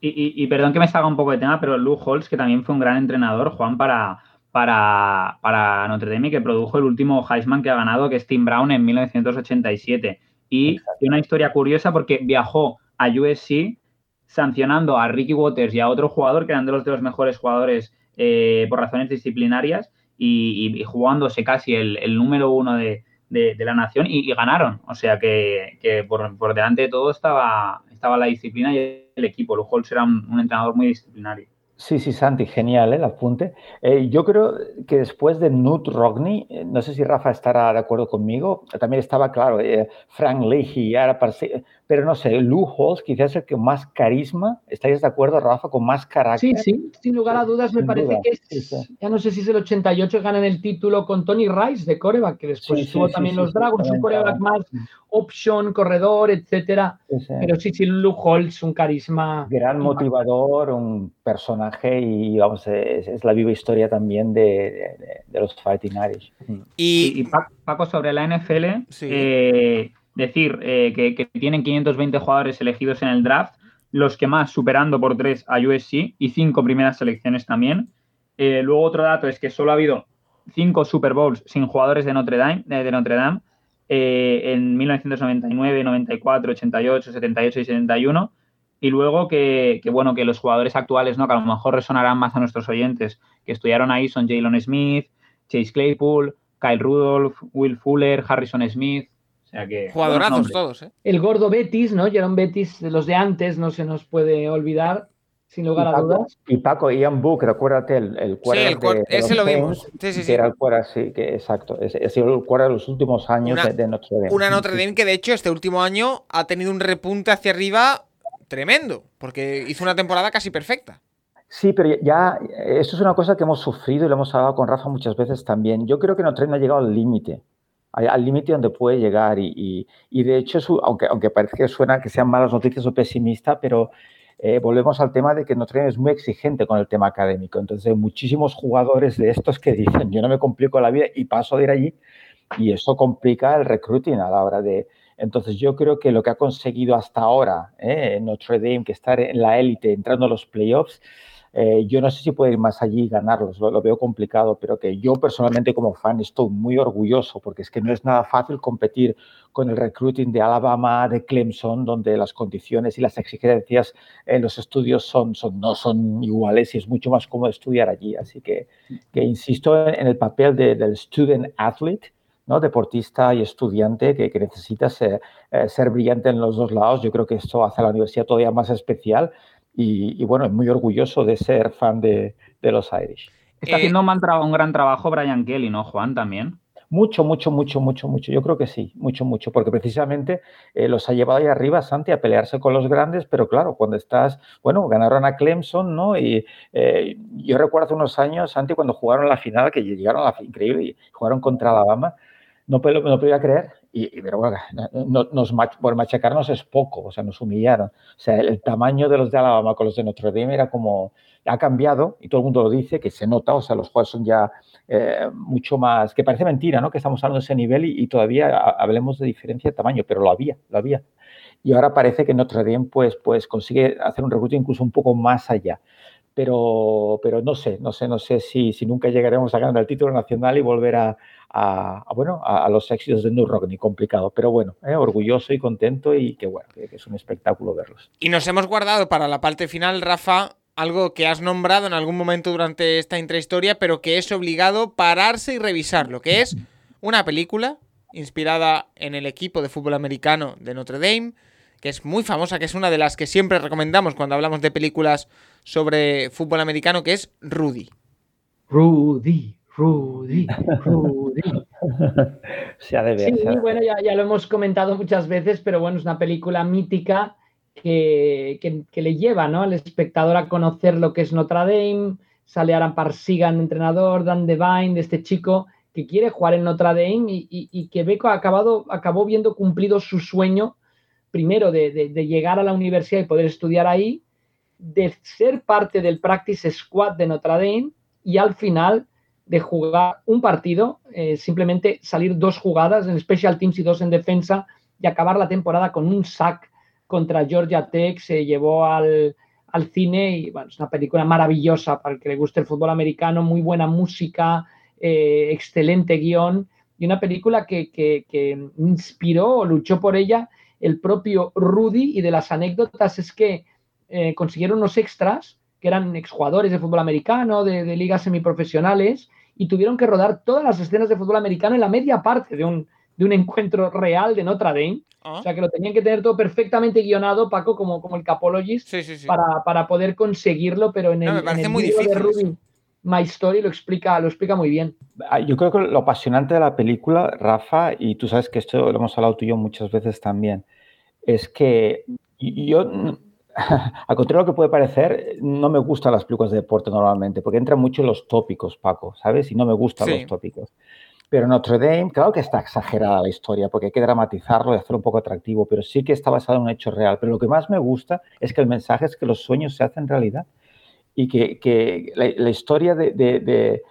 Y, perdón que me salga un poco de tema, pero Lou Holtz, que también fue un gran entrenador, Juan, para, para, para Notre Dame, que produjo el último Heisman que ha ganado, que es Tim Brown en 1987. Y una historia curiosa porque viajó a USC sancionando a Ricky Waters y a otro jugador que eran de los, de los mejores jugadores eh, por razones disciplinarias y, jugándose casi el, número uno de, la nación y, ganaron. O sea que, por, delante de todo estaba, estaba la disciplina y el equipo. Lu Holtz era un entrenador muy disciplinario. Sí, sí, Santi, genial ¿eh? el apunte. Eh, yo creo que después de Nut Rogney, eh, no sé si Rafa estará de acuerdo conmigo, también estaba claro, Frank Leahy, pero no sé, Lou Holtz quizás el que más carisma, ¿estáis de acuerdo, Rafa, con más carácter? Sí, sí, sin lugar a dudas, me parece que es, ya no sé si es el 88 ganan el título con Tony Rice de coreback, que después tuvo también los Dragons, un coreback más option, corredor, etcétera. Pero sí, sí, Lou Holtz, un carisma. Gran motivador, un personaje y vamos, es, la viva historia también de, los Fighting Irish. Y, Paco, sobre la NFL, eh, decir eh, que, tienen 520 jugadores elegidos en el draft, los que más superando por tres a USC y cinco primeras selecciones también. Eh, luego otro dato es que solo ha habido cinco Super Bowls sin jugadores de Notre Dame, de Notre Dame en 1999, 94, 88, 78 y 71 y luego que, bueno, que los jugadores actuales, ¿no? Que a lo mejor resonarán más a nuestros oyentes, que estudiaron ahí son Jalen Smith, Chase Claypool, Kyle Rudolph, Will Fuller, Harrison Smith. O sea que. Jugadorazos todos, ¿eh? El gordo Betis, ¿no? Jerome Betis, de los de antes, no se nos puede olvidar sin lugar a dudas. Y Paco, Ian Book, recuérdate el, el Sí, el de, ese lo vimos. Sí, sí, sí. Que era el cuadro, sí, que exacto. Ha sido el cuadro de los últimos años de, Notre Dame. Una Notre Dame que, de hecho, este último año ha tenido un repunte hacia arriba tremendo, porque hizo una temporada casi perfecta. Sí, pero ya, esto es una cosa que hemos sufrido y lo hemos hablado con Rafa muchas veces también. Yo creo que Notre Dame ha llegado al límite, al límite donde puede llegar y, de hecho, aunque, aunque parece que suena que sean malas noticias o pesimista, pero eh, volvemos al tema de que Notre Dame es muy exigente con el tema académico. Entonces, muchísimos jugadores de estos que dicen, yo no me complico la vida y paso de ir allí y eso complica el recruiting a la hora de, entonces yo creo que lo que ha conseguido hasta ahora eh, Notre Dame, que estar en la élite, entrando a los playoffs, eh, yo no sé si puede ir más allí y ganarlos, lo, veo complicado, pero que yo personalmente como fan estoy muy orgulloso porque es que no es nada fácil competir con el recruiting de Alabama, de Clemson, donde las condiciones y las exigencias en los estudios son, son, no son iguales y es mucho más cómodo estudiar allí. Así que, que insisto en el papel del student athlete ¿no? deportista y estudiante que, que necesita ser, eh, ser, brillante en los dos lados. Yo creo que esto hace a la universidad todavía más especial y, y bueno, muy orgulloso de ser fan de, de los Irish. Está haciendo un, un, gran trabajo Brian Kelly, ¿no, Juan? También. Mucho, mucho, mucho, mucho, mucho. Yo creo que sí, mucho, mucho, porque precisamente eh, los ha llevado ahí arriba, Santi, a pelearse con los grandes, pero claro, cuando estás, bueno, ganaron a Clemson, ¿no? Y eh, yo recuerdo hace unos años, Santi, cuando jugaron la final, que llegaron a la increíble, y jugaron contra Alabama, no, no podía creer, y, pero bueno, nos, por machacarnos es poco, o sea, nos humillaron. O sea, el, tamaño de los de Alabama con los de Notre Dame era como, ha cambiado, y todo el mundo lo dice, que se nota, o sea, los juegos son ya eh, mucho más, que parece mentira, ¿no? Que estamos hablando de ese nivel y, todavía hablemos de diferencia de tamaño, pero lo había, lo había. Y ahora parece que Notre Dame, pues, pues consigue hacer un recruto incluso un poco más allá pero, pero no sé, no sé, no sé si, si nunca llegaremos a ganar el título nacional y volver a, a, bueno, a, los éxitos de New Rock, ni complicado, pero bueno, eh, orgulloso y contento y que bueno, que, es un espectáculo verlos. Y nos hemos guardado para la parte final, Rafa, algo que has nombrado en algún momento durante esta intrahistoria, pero que es obligado pararse y revisarlo, que es una película inspirada en el equipo de fútbol americano de Notre Dame, que es muy famosa, que es una de las que siempre recomendamos cuando hablamos de películas sobre fútbol americano, que es Rudy. Rudy, Rudy, Rudy. Se ha de ver, Sí, se bueno, ya, ya lo hemos comentado muchas veces, pero bueno, es una película mítica que, que- que le lleva ¿no? al espectador a conocer lo que es Notre Dame. Sale Aran Parsigan, entrenador, Dan Devine, de este chico que quiere jugar en Notre Dame y, y- y que Beco ha acabado, acabó viendo cumplido su sueño, primero de, de- de llegar a la universidad y poder estudiar ahí, de ser parte del practice squad de Notre Dame y al final de jugar un partido, eh, simplemente salir dos jugadas en special teams y dos en defensa y acabar la temporada con un sack contra Georgia Tech, se llevó al, al cine y bueno, es una película maravillosa para el que le guste el fútbol americano, muy buena música, eh, excelente guion y una película que, que- que inspiró o luchó por ella el propio Rudy y de las anécdotas es que eh, consiguieron unos extras que eran exjugadores de fútbol americano, de, de ligas semiprofesionales, y tuvieron que rodar todas las escenas de fútbol americano en la media parte de un, de un encuentro real de Notre Dame. Ah, O sea que lo tenían que tener todo perfectamente guionado, Paco, como, como el Capologist, sí, sí, sí. para, para poder conseguirlo, pero en el, No, me en parece el muy libro de Ruby, My Story lo explica, lo explica muy bien. Ah, Yo creo que lo apasionante de la película, Rafa, y tú sabes que esto lo hemos hablado tú y yo muchas veces también, es que yo, al contrario de lo que puede parecer, no me gustan las películas de deporte normalmente, porque entran mucho en los tópicos, Paco, ¿sabes? Y no me gustan Sí. los tópicos. Pero Notre Dame, claro que está exagerada la historia, porque hay que dramatizarlo y hacerlo un poco atractivo, pero sí que está basado en un hecho real. Pero lo que más me gusta es que el mensaje es que los sueños se hacen realidad y que, que la, la historia de, de- de-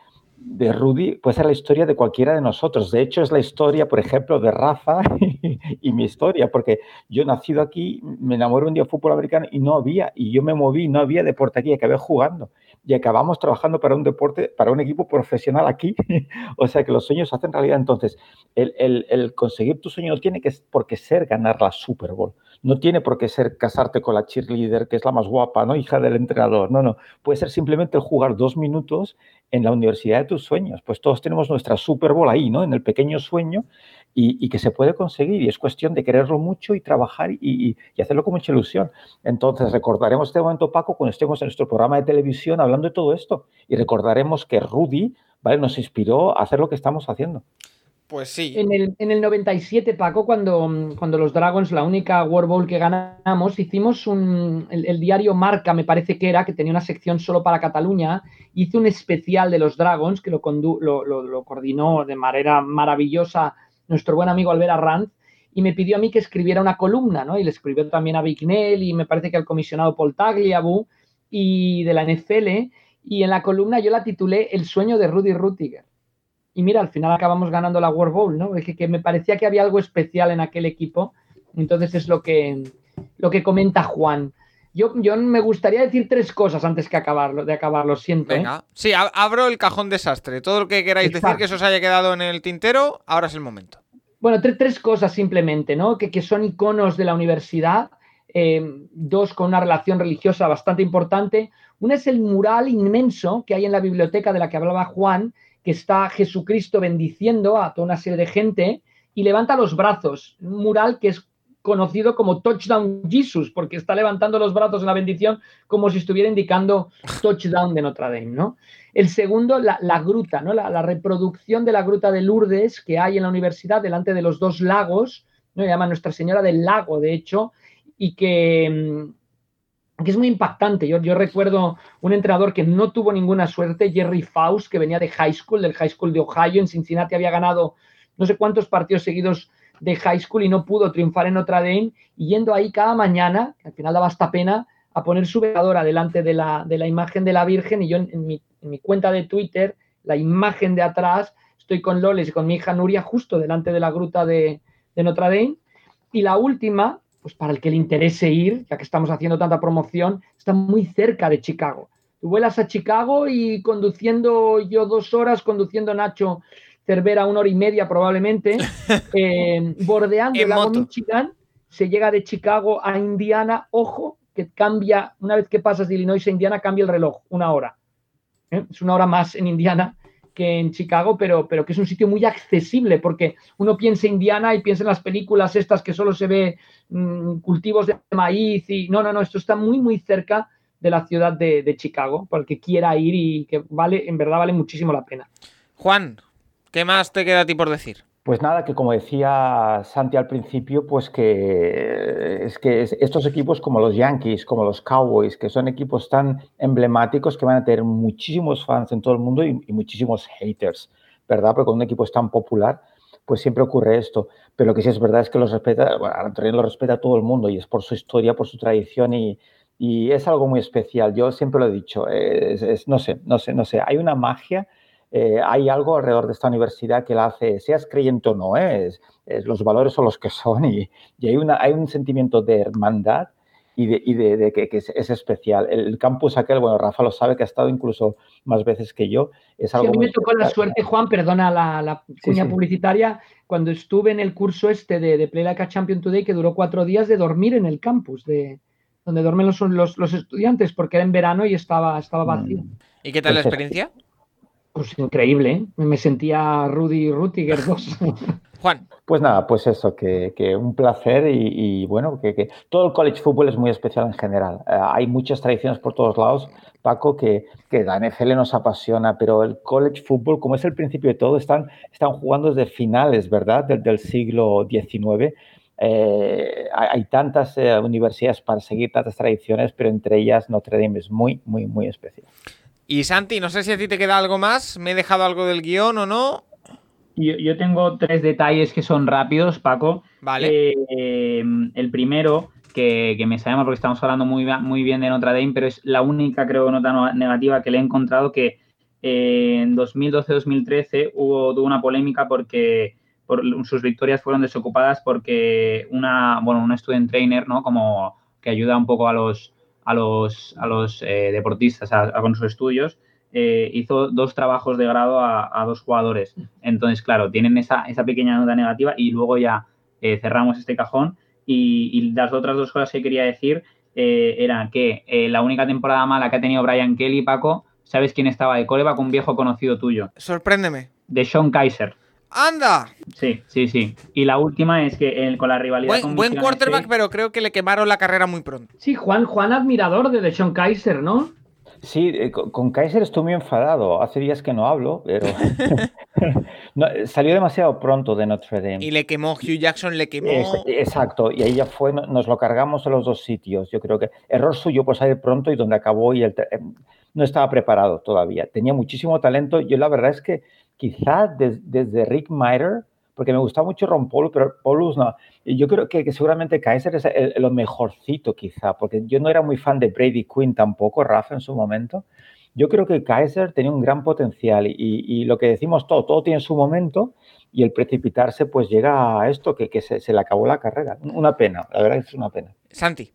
de Rudy puede ser la historia de cualquiera de nosotros. De hecho, es la historia, por ejemplo, de Rafa y, mi historia, porque yo nacido aquí, me enamoré un día de fútbol americano y no había, y yo me moví, no había deporte aquí, acabé jugando. Y acabamos trabajando para un deporte, para un equipo profesional aquí. o sea que los sueños hacen realidad. Entonces, el, el- conseguir tu sueño no tiene que por ser ganar la Super Bowl. No tiene por qué ser casarte con la cheerleader, que es la más guapa, ¿no? Hija del entrenador. No, no. Puede ser simplemente jugar dos minutos en la universidad de tus sueños. Pues todos tenemos nuestra Super Bowl ahí, ¿no? En el pequeño sueño y, que se puede conseguir. Y es cuestión de quererlo mucho y trabajar y hacerlo con mucha ilusión. Entonces recordaremos este momento, Paco, cuando estemos en nuestro programa de televisión hablando de todo esto. Y recordaremos que Rudy, ¿vale? Nos inspiró a hacer lo que estamos haciendo. Pues sí. En el, en el 97, Paco, cuando, cuando los Dragons, la única World Bowl que ganamos, hicimos un, el, diario Marca, me parece que era, que tenía una sección solo para Cataluña, hizo un especial de los Dragons que lo, condu- lo, lo- coordinó de manera maravillosa nuestro buen amigo Albert Arranz, y me pidió a mí que escribiera una columna, ¿no? Y le escribió también a Vignell y me parece que al comisionado Paul Tagliabue y de la NFL, y en la columna yo la titulé El sueño de Rudy Rutiger. Y mira, al final acabamos ganando la World Bowl, ¿no? Es que, que me parecía que había algo especial en aquel equipo. Entonces es lo que, lo que comenta Juan. Yo, yo me gustaría decir tres cosas antes que acabarlo, de acabarlo, siento. ¿eh? Venga. Sí, ab- abro el cajón desastre. Todo lo que queráis decir que eso os haya quedado en el tintero, ahora es el momento. Bueno, tre- tres cosas simplemente, ¿no? Que, que son iconos de la universidad, eh, dos con una relación religiosa bastante importante. Una es el mural inmenso que hay en la biblioteca de la que hablaba Juan, que está Jesucristo bendiciendo a toda una serie de gente y levanta los brazos. Un mural que es conocido como Touchdown Jesus, porque está levantando los brazos en la bendición como si estuviera indicando touchdown de Notre Dame, ¿no? El segundo, la, la gruta, ¿no? La, la reproducción de la gruta de Lourdes que hay en la universidad delante de los dos lagos, ¿no? Llama Nuestra Señora del Lago, de hecho, y que, mm, que es muy impactante. Yo, recuerdo un entrenador que no tuvo ninguna suerte, Jerry Faust, que venía de high school, del high school de Ohio, en Cincinnati había ganado no sé cuántos partidos seguidos de high school y no pudo triunfar en Notre Dame, y yendo ahí cada mañana, que al final daba hasta pena, a poner su veladora delante de la, de la imagen de la Virgen, y yo en, en mi, en mi cuenta de Twitter, la imagen de atrás, estoy con Loles y con mi hija Nuria justo delante de la gruta de, de Notre Dame. Y la última, pues para el que le interese ir, ya que estamos haciendo tanta promoción, está muy cerca de Chicago. Tú vuelas a Chicago y conduciendo yo dos horas, conduciendo Nacho Cervera una hora y media probablemente, eh, bordeando el lago. Michigan, se llega de Chicago a Indiana, ojo, que cambia, una vez que pasas de Illinois a Indiana, cambia el reloj, una hora. ¿eh? Es una hora más en Indiana que en Chicago, pero, pero que es un sitio muy accesible, porque uno piensa Indiana y piensa en las películas estas que solo se ve mm, cultivos de maíz y no, no, no, esto está muy, muy cerca de la ciudad de, de Chicago, para el que quiera ir y que vale, en verdad vale muchísimo la pena. Juan, ¿qué más te queda a ti por decir? Pues nada, que como decía Santi al principio, pues que es que estos equipos como los Yankees, como los Cowboys, que son equipos tan emblemáticos que van a tener muchísimos fans en todo el mundo y, muchísimos haters, ¿verdad? Porque cuando un equipo es tan popular, pues siempre ocurre esto. Pero lo que sí es verdad es que los respeta, bueno, lo respeta a todo el mundo y es por su historia, por su tradición y, y es algo muy especial. Yo siempre lo he dicho, es, no sé, no sé, no sé, hay una magia eh, hay algo alrededor de esta universidad que la hace, seas creyente o no, ¿eh? es, los valores son los que son y, hay, una, hay un sentimiento de hermandad y de, que, es, especial. El campus aquel, bueno, Rafa lo sabe que ha estado incluso más veces que yo. Es algo a mí me tocó la suerte, Juan, perdona la, cuña publicitaria, cuando estuve en el curso este de, Play Like a Champion Today, que duró cuatro días de dormir en el campus, de, donde duermen los, los, estudiantes, porque era en verano y estaba, estaba vacío. ¿Y qué tal la experiencia? Pues increíble, ¿eh? me sentía Rudy Rutiger 2. Juan. Pues nada, pues eso, que, un placer y, bueno, que, todo el college football es muy especial en general. Eh, hay muchas tradiciones por todos lados, Paco, que, la NFL nos apasiona, pero el college football, como es el principio de todo, están, están jugando desde finales, ¿verdad?, del, siglo XIX. Eh, hay, tantas universidades para seguir tantas tradiciones, pero entre ellas Notre Dame es muy, muy, muy especial. Y Santi, no sé si a ti te queda algo más, me he dejado algo del guion o no. Yo, tengo tres detalles que son rápidos, Paco. Vale. Eh, el primero, que, me sabemos porque estamos hablando muy, muy bien de Notre Dame, pero es la única, creo, nota negativa que le he encontrado que eh, en 2012-2013 hubo tuvo una polémica porque sus victorias fueron desocupadas porque una, bueno, un student trainer, ¿no? Como que ayuda un poco a los, a los, a los eh, deportistas con sus estudios, eh, hizo dos trabajos de grado a, dos jugadores. Entonces, claro, tienen esa, esa pequeña nota negativa y luego ya eh, cerramos este cajón. Y, las otras dos cosas que quería decir eran que la única temporada mala que ha tenido Brian Kelly, Paco, ¿sabes quién estaba de con Un viejo conocido tuyo. Sorpréndeme. De Sean Kaiser. ¡Anda! Sí, sí, sí. Y la última es que con la rivalidad. Buen, con buen quarterback, pero creo que le quemaron la carrera muy pronto. Sí, Juan, Juan admirador de Sean Kaiser, ¿no? Sí, eh, con Kaiser estoy muy enfadado. Hace días que no hablo, pero salió demasiado pronto de Notre Dame. Y le quemó, Hugh Jackson le quemó. exacto, y ahí ya fue, nos lo cargamos en los dos sitios. Yo creo que error suyo por salir pronto y donde acabó y el, em, no estaba preparado todavía. Tenía muchísimo talento. Yo la verdad es que quizás desde Rick Miter, porque me gustaba mucho Ron Paul, pero Paulus no. Yo creo que, seguramente Kaiser es lo mejorcito quizá, porque yo no era muy fan de Brady Quinn tampoco, Rafa en su momento. Yo creo que Kaiser tenía un gran potencial y, lo que decimos todo, todo tiene su momento y el precipitarse pues llega a esto, que, se, se, le acabó la carrera. Una pena, la verdad es una pena. Santi.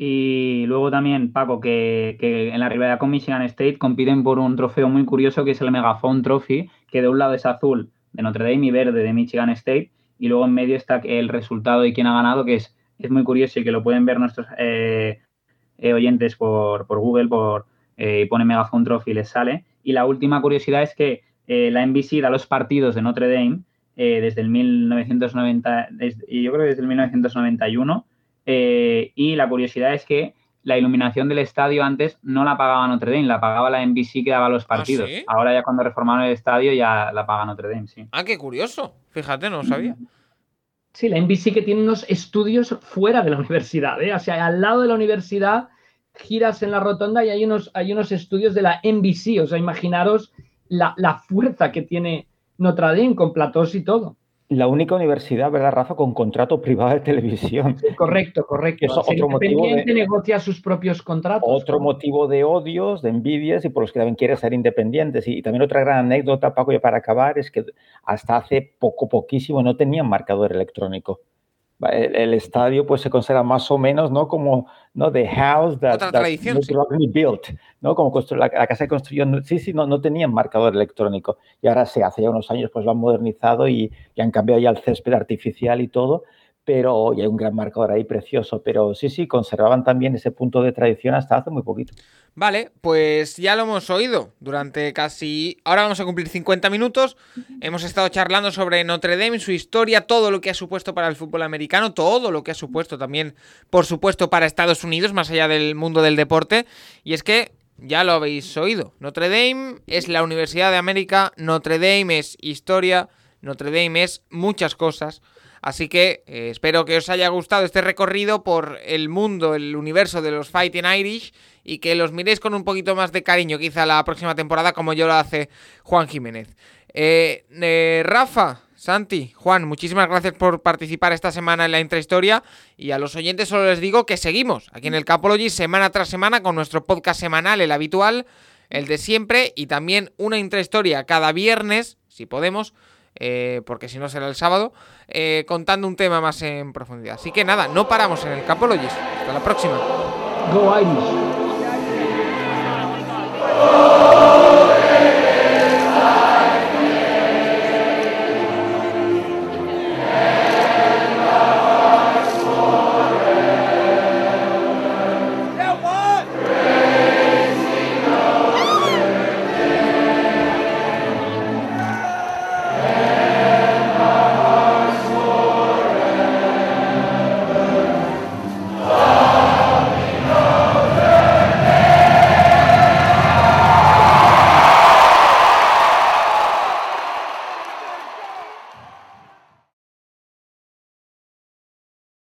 Y luego también, Paco, que, en la rivalidad con Michigan State compiten por un trofeo muy curioso que es el Megaphone Trophy, que de un lado es azul de Notre Dame y verde de Michigan State, y luego en medio está el resultado de quién ha ganado, que es, es muy curioso y que lo pueden ver nuestros eh, eh, oyentes por, Google, por eh, pone Megaphone Trophy y les sale. Y la última curiosidad es que la NBC da los partidos de Notre Dame desde el 1990, y yo creo que desde el 1991 eh, y la curiosidad es que la iluminación del estadio antes no la pagaba Notre Dame, la pagaba la NBC que daba los ¿Ah, partidos. Ahora ya cuando reformaron el estadio ya la paga Notre Dame, sí. Ah, qué curioso. Fíjate, no lo sabía. Sí, la NBC que tiene unos estudios fuera de la universidad, ¿eh? O sea, al lado de la universidad giras en la rotonda y hay unos, hay unos estudios de la NBC. O sea, imaginaros la, la fuerza que tiene Notre Dame con platós y todo la única universidad, ¿verdad, Rafa, con contrato privado de televisión? correcto, correcto. Eso, otro motivo de, negocia sus propios contratos. Otro motivo de odios, de envidias y por los que también quieren ser independientes. Y, también otra gran anécdota, Paco, ya para acabar, es que hasta hace poco, poquísimo, no tenían marcador electrónico el, estadio pues se considera más o menos no como no the house that, Otra tradición, built no como la, casa que construyó sí sí no no tenían marcador electrónico. Y ahora se hace ya unos años pues lo han modernizado y, y han cambiado ya el césped artificial y todo pero y hay un gran marcador ahí precioso, pero sí, sí, conservaban también ese punto de tradición hasta hace muy poquito. Vale, pues ya lo hemos oído durante casi... Ahora vamos a cumplir 50 minutos. Hemos estado charlando sobre Notre Dame, su historia, todo lo que ha supuesto para el fútbol americano, todo lo que ha supuesto también, por supuesto, para Estados Unidos, más allá del mundo del deporte. Y es que ya lo habéis oído. Notre Dame es la Universidad de América, Notre Dame es historia, Notre Dame es muchas cosas. Así que eh, espero que os haya gustado este recorrido por el mundo, el universo de los Fighting Irish y que los miréis con un poquito más de cariño quizá la próxima temporada como yo lo hace Juan Jiménez. Eh, eh, Rafa, Santi, Juan, muchísimas gracias por participar esta semana en la intrahistoria y a los oyentes solo les digo que seguimos aquí en el Capology semana tras semana con nuestro podcast semanal, el habitual, el de siempre y también una intrahistoria cada viernes, si podemos, eh, porque si no será el sábado, eh, contando un tema más en profundidad. Así que nada, no paramos en el Capologist. Hasta la próxima. Go Irish.